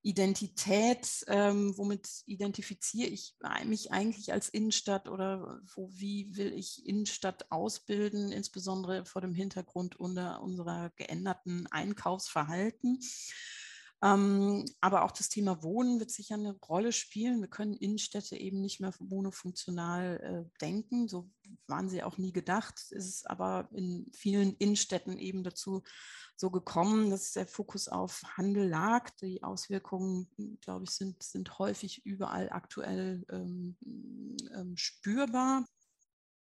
Identität, ähm, womit identifiziere ich mich eigentlich als Innenstadt oder wo, wie will ich Innenstadt ausbilden, insbesondere vor dem Hintergrund unter unserer geänderten Einkaufsverhalten. Ähm, aber auch das Thema Wohnen wird sicher eine Rolle spielen. Wir können Innenstädte eben nicht mehr monofunktional äh, denken. So waren sie auch nie gedacht. Es ist aber in vielen Innenstädten eben dazu so gekommen, dass der Fokus auf Handel lag. Die Auswirkungen, glaube ich, sind, sind häufig überall aktuell ähm, ähm, spürbar.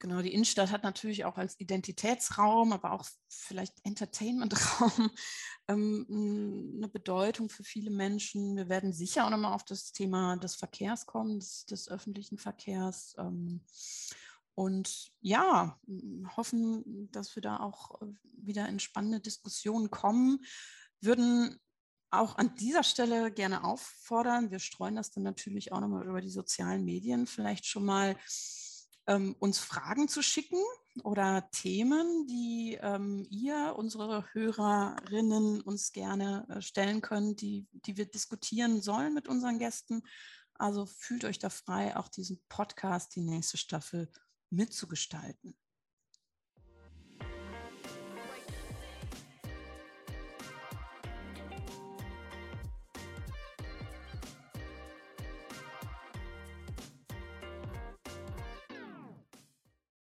Genau, die Innenstadt hat natürlich auch als Identitätsraum, aber auch vielleicht Entertainmentraum ähm, eine Bedeutung für viele Menschen. Wir werden sicher auch nochmal auf das Thema des Verkehrs kommen, des, des öffentlichen Verkehrs. Ähm, und ja, hoffen, dass wir da auch wieder in spannende Diskussionen kommen. Würden auch an dieser Stelle gerne auffordern. Wir streuen das dann natürlich auch nochmal über die sozialen Medien, vielleicht schon mal ähm, uns Fragen zu schicken oder Themen, die ähm, ihr, unsere Hörerinnen, uns gerne äh, stellen könnt, die, die wir diskutieren sollen mit unseren Gästen. Also fühlt euch da frei, auch diesen Podcast, die nächste Staffel mitzugestalten.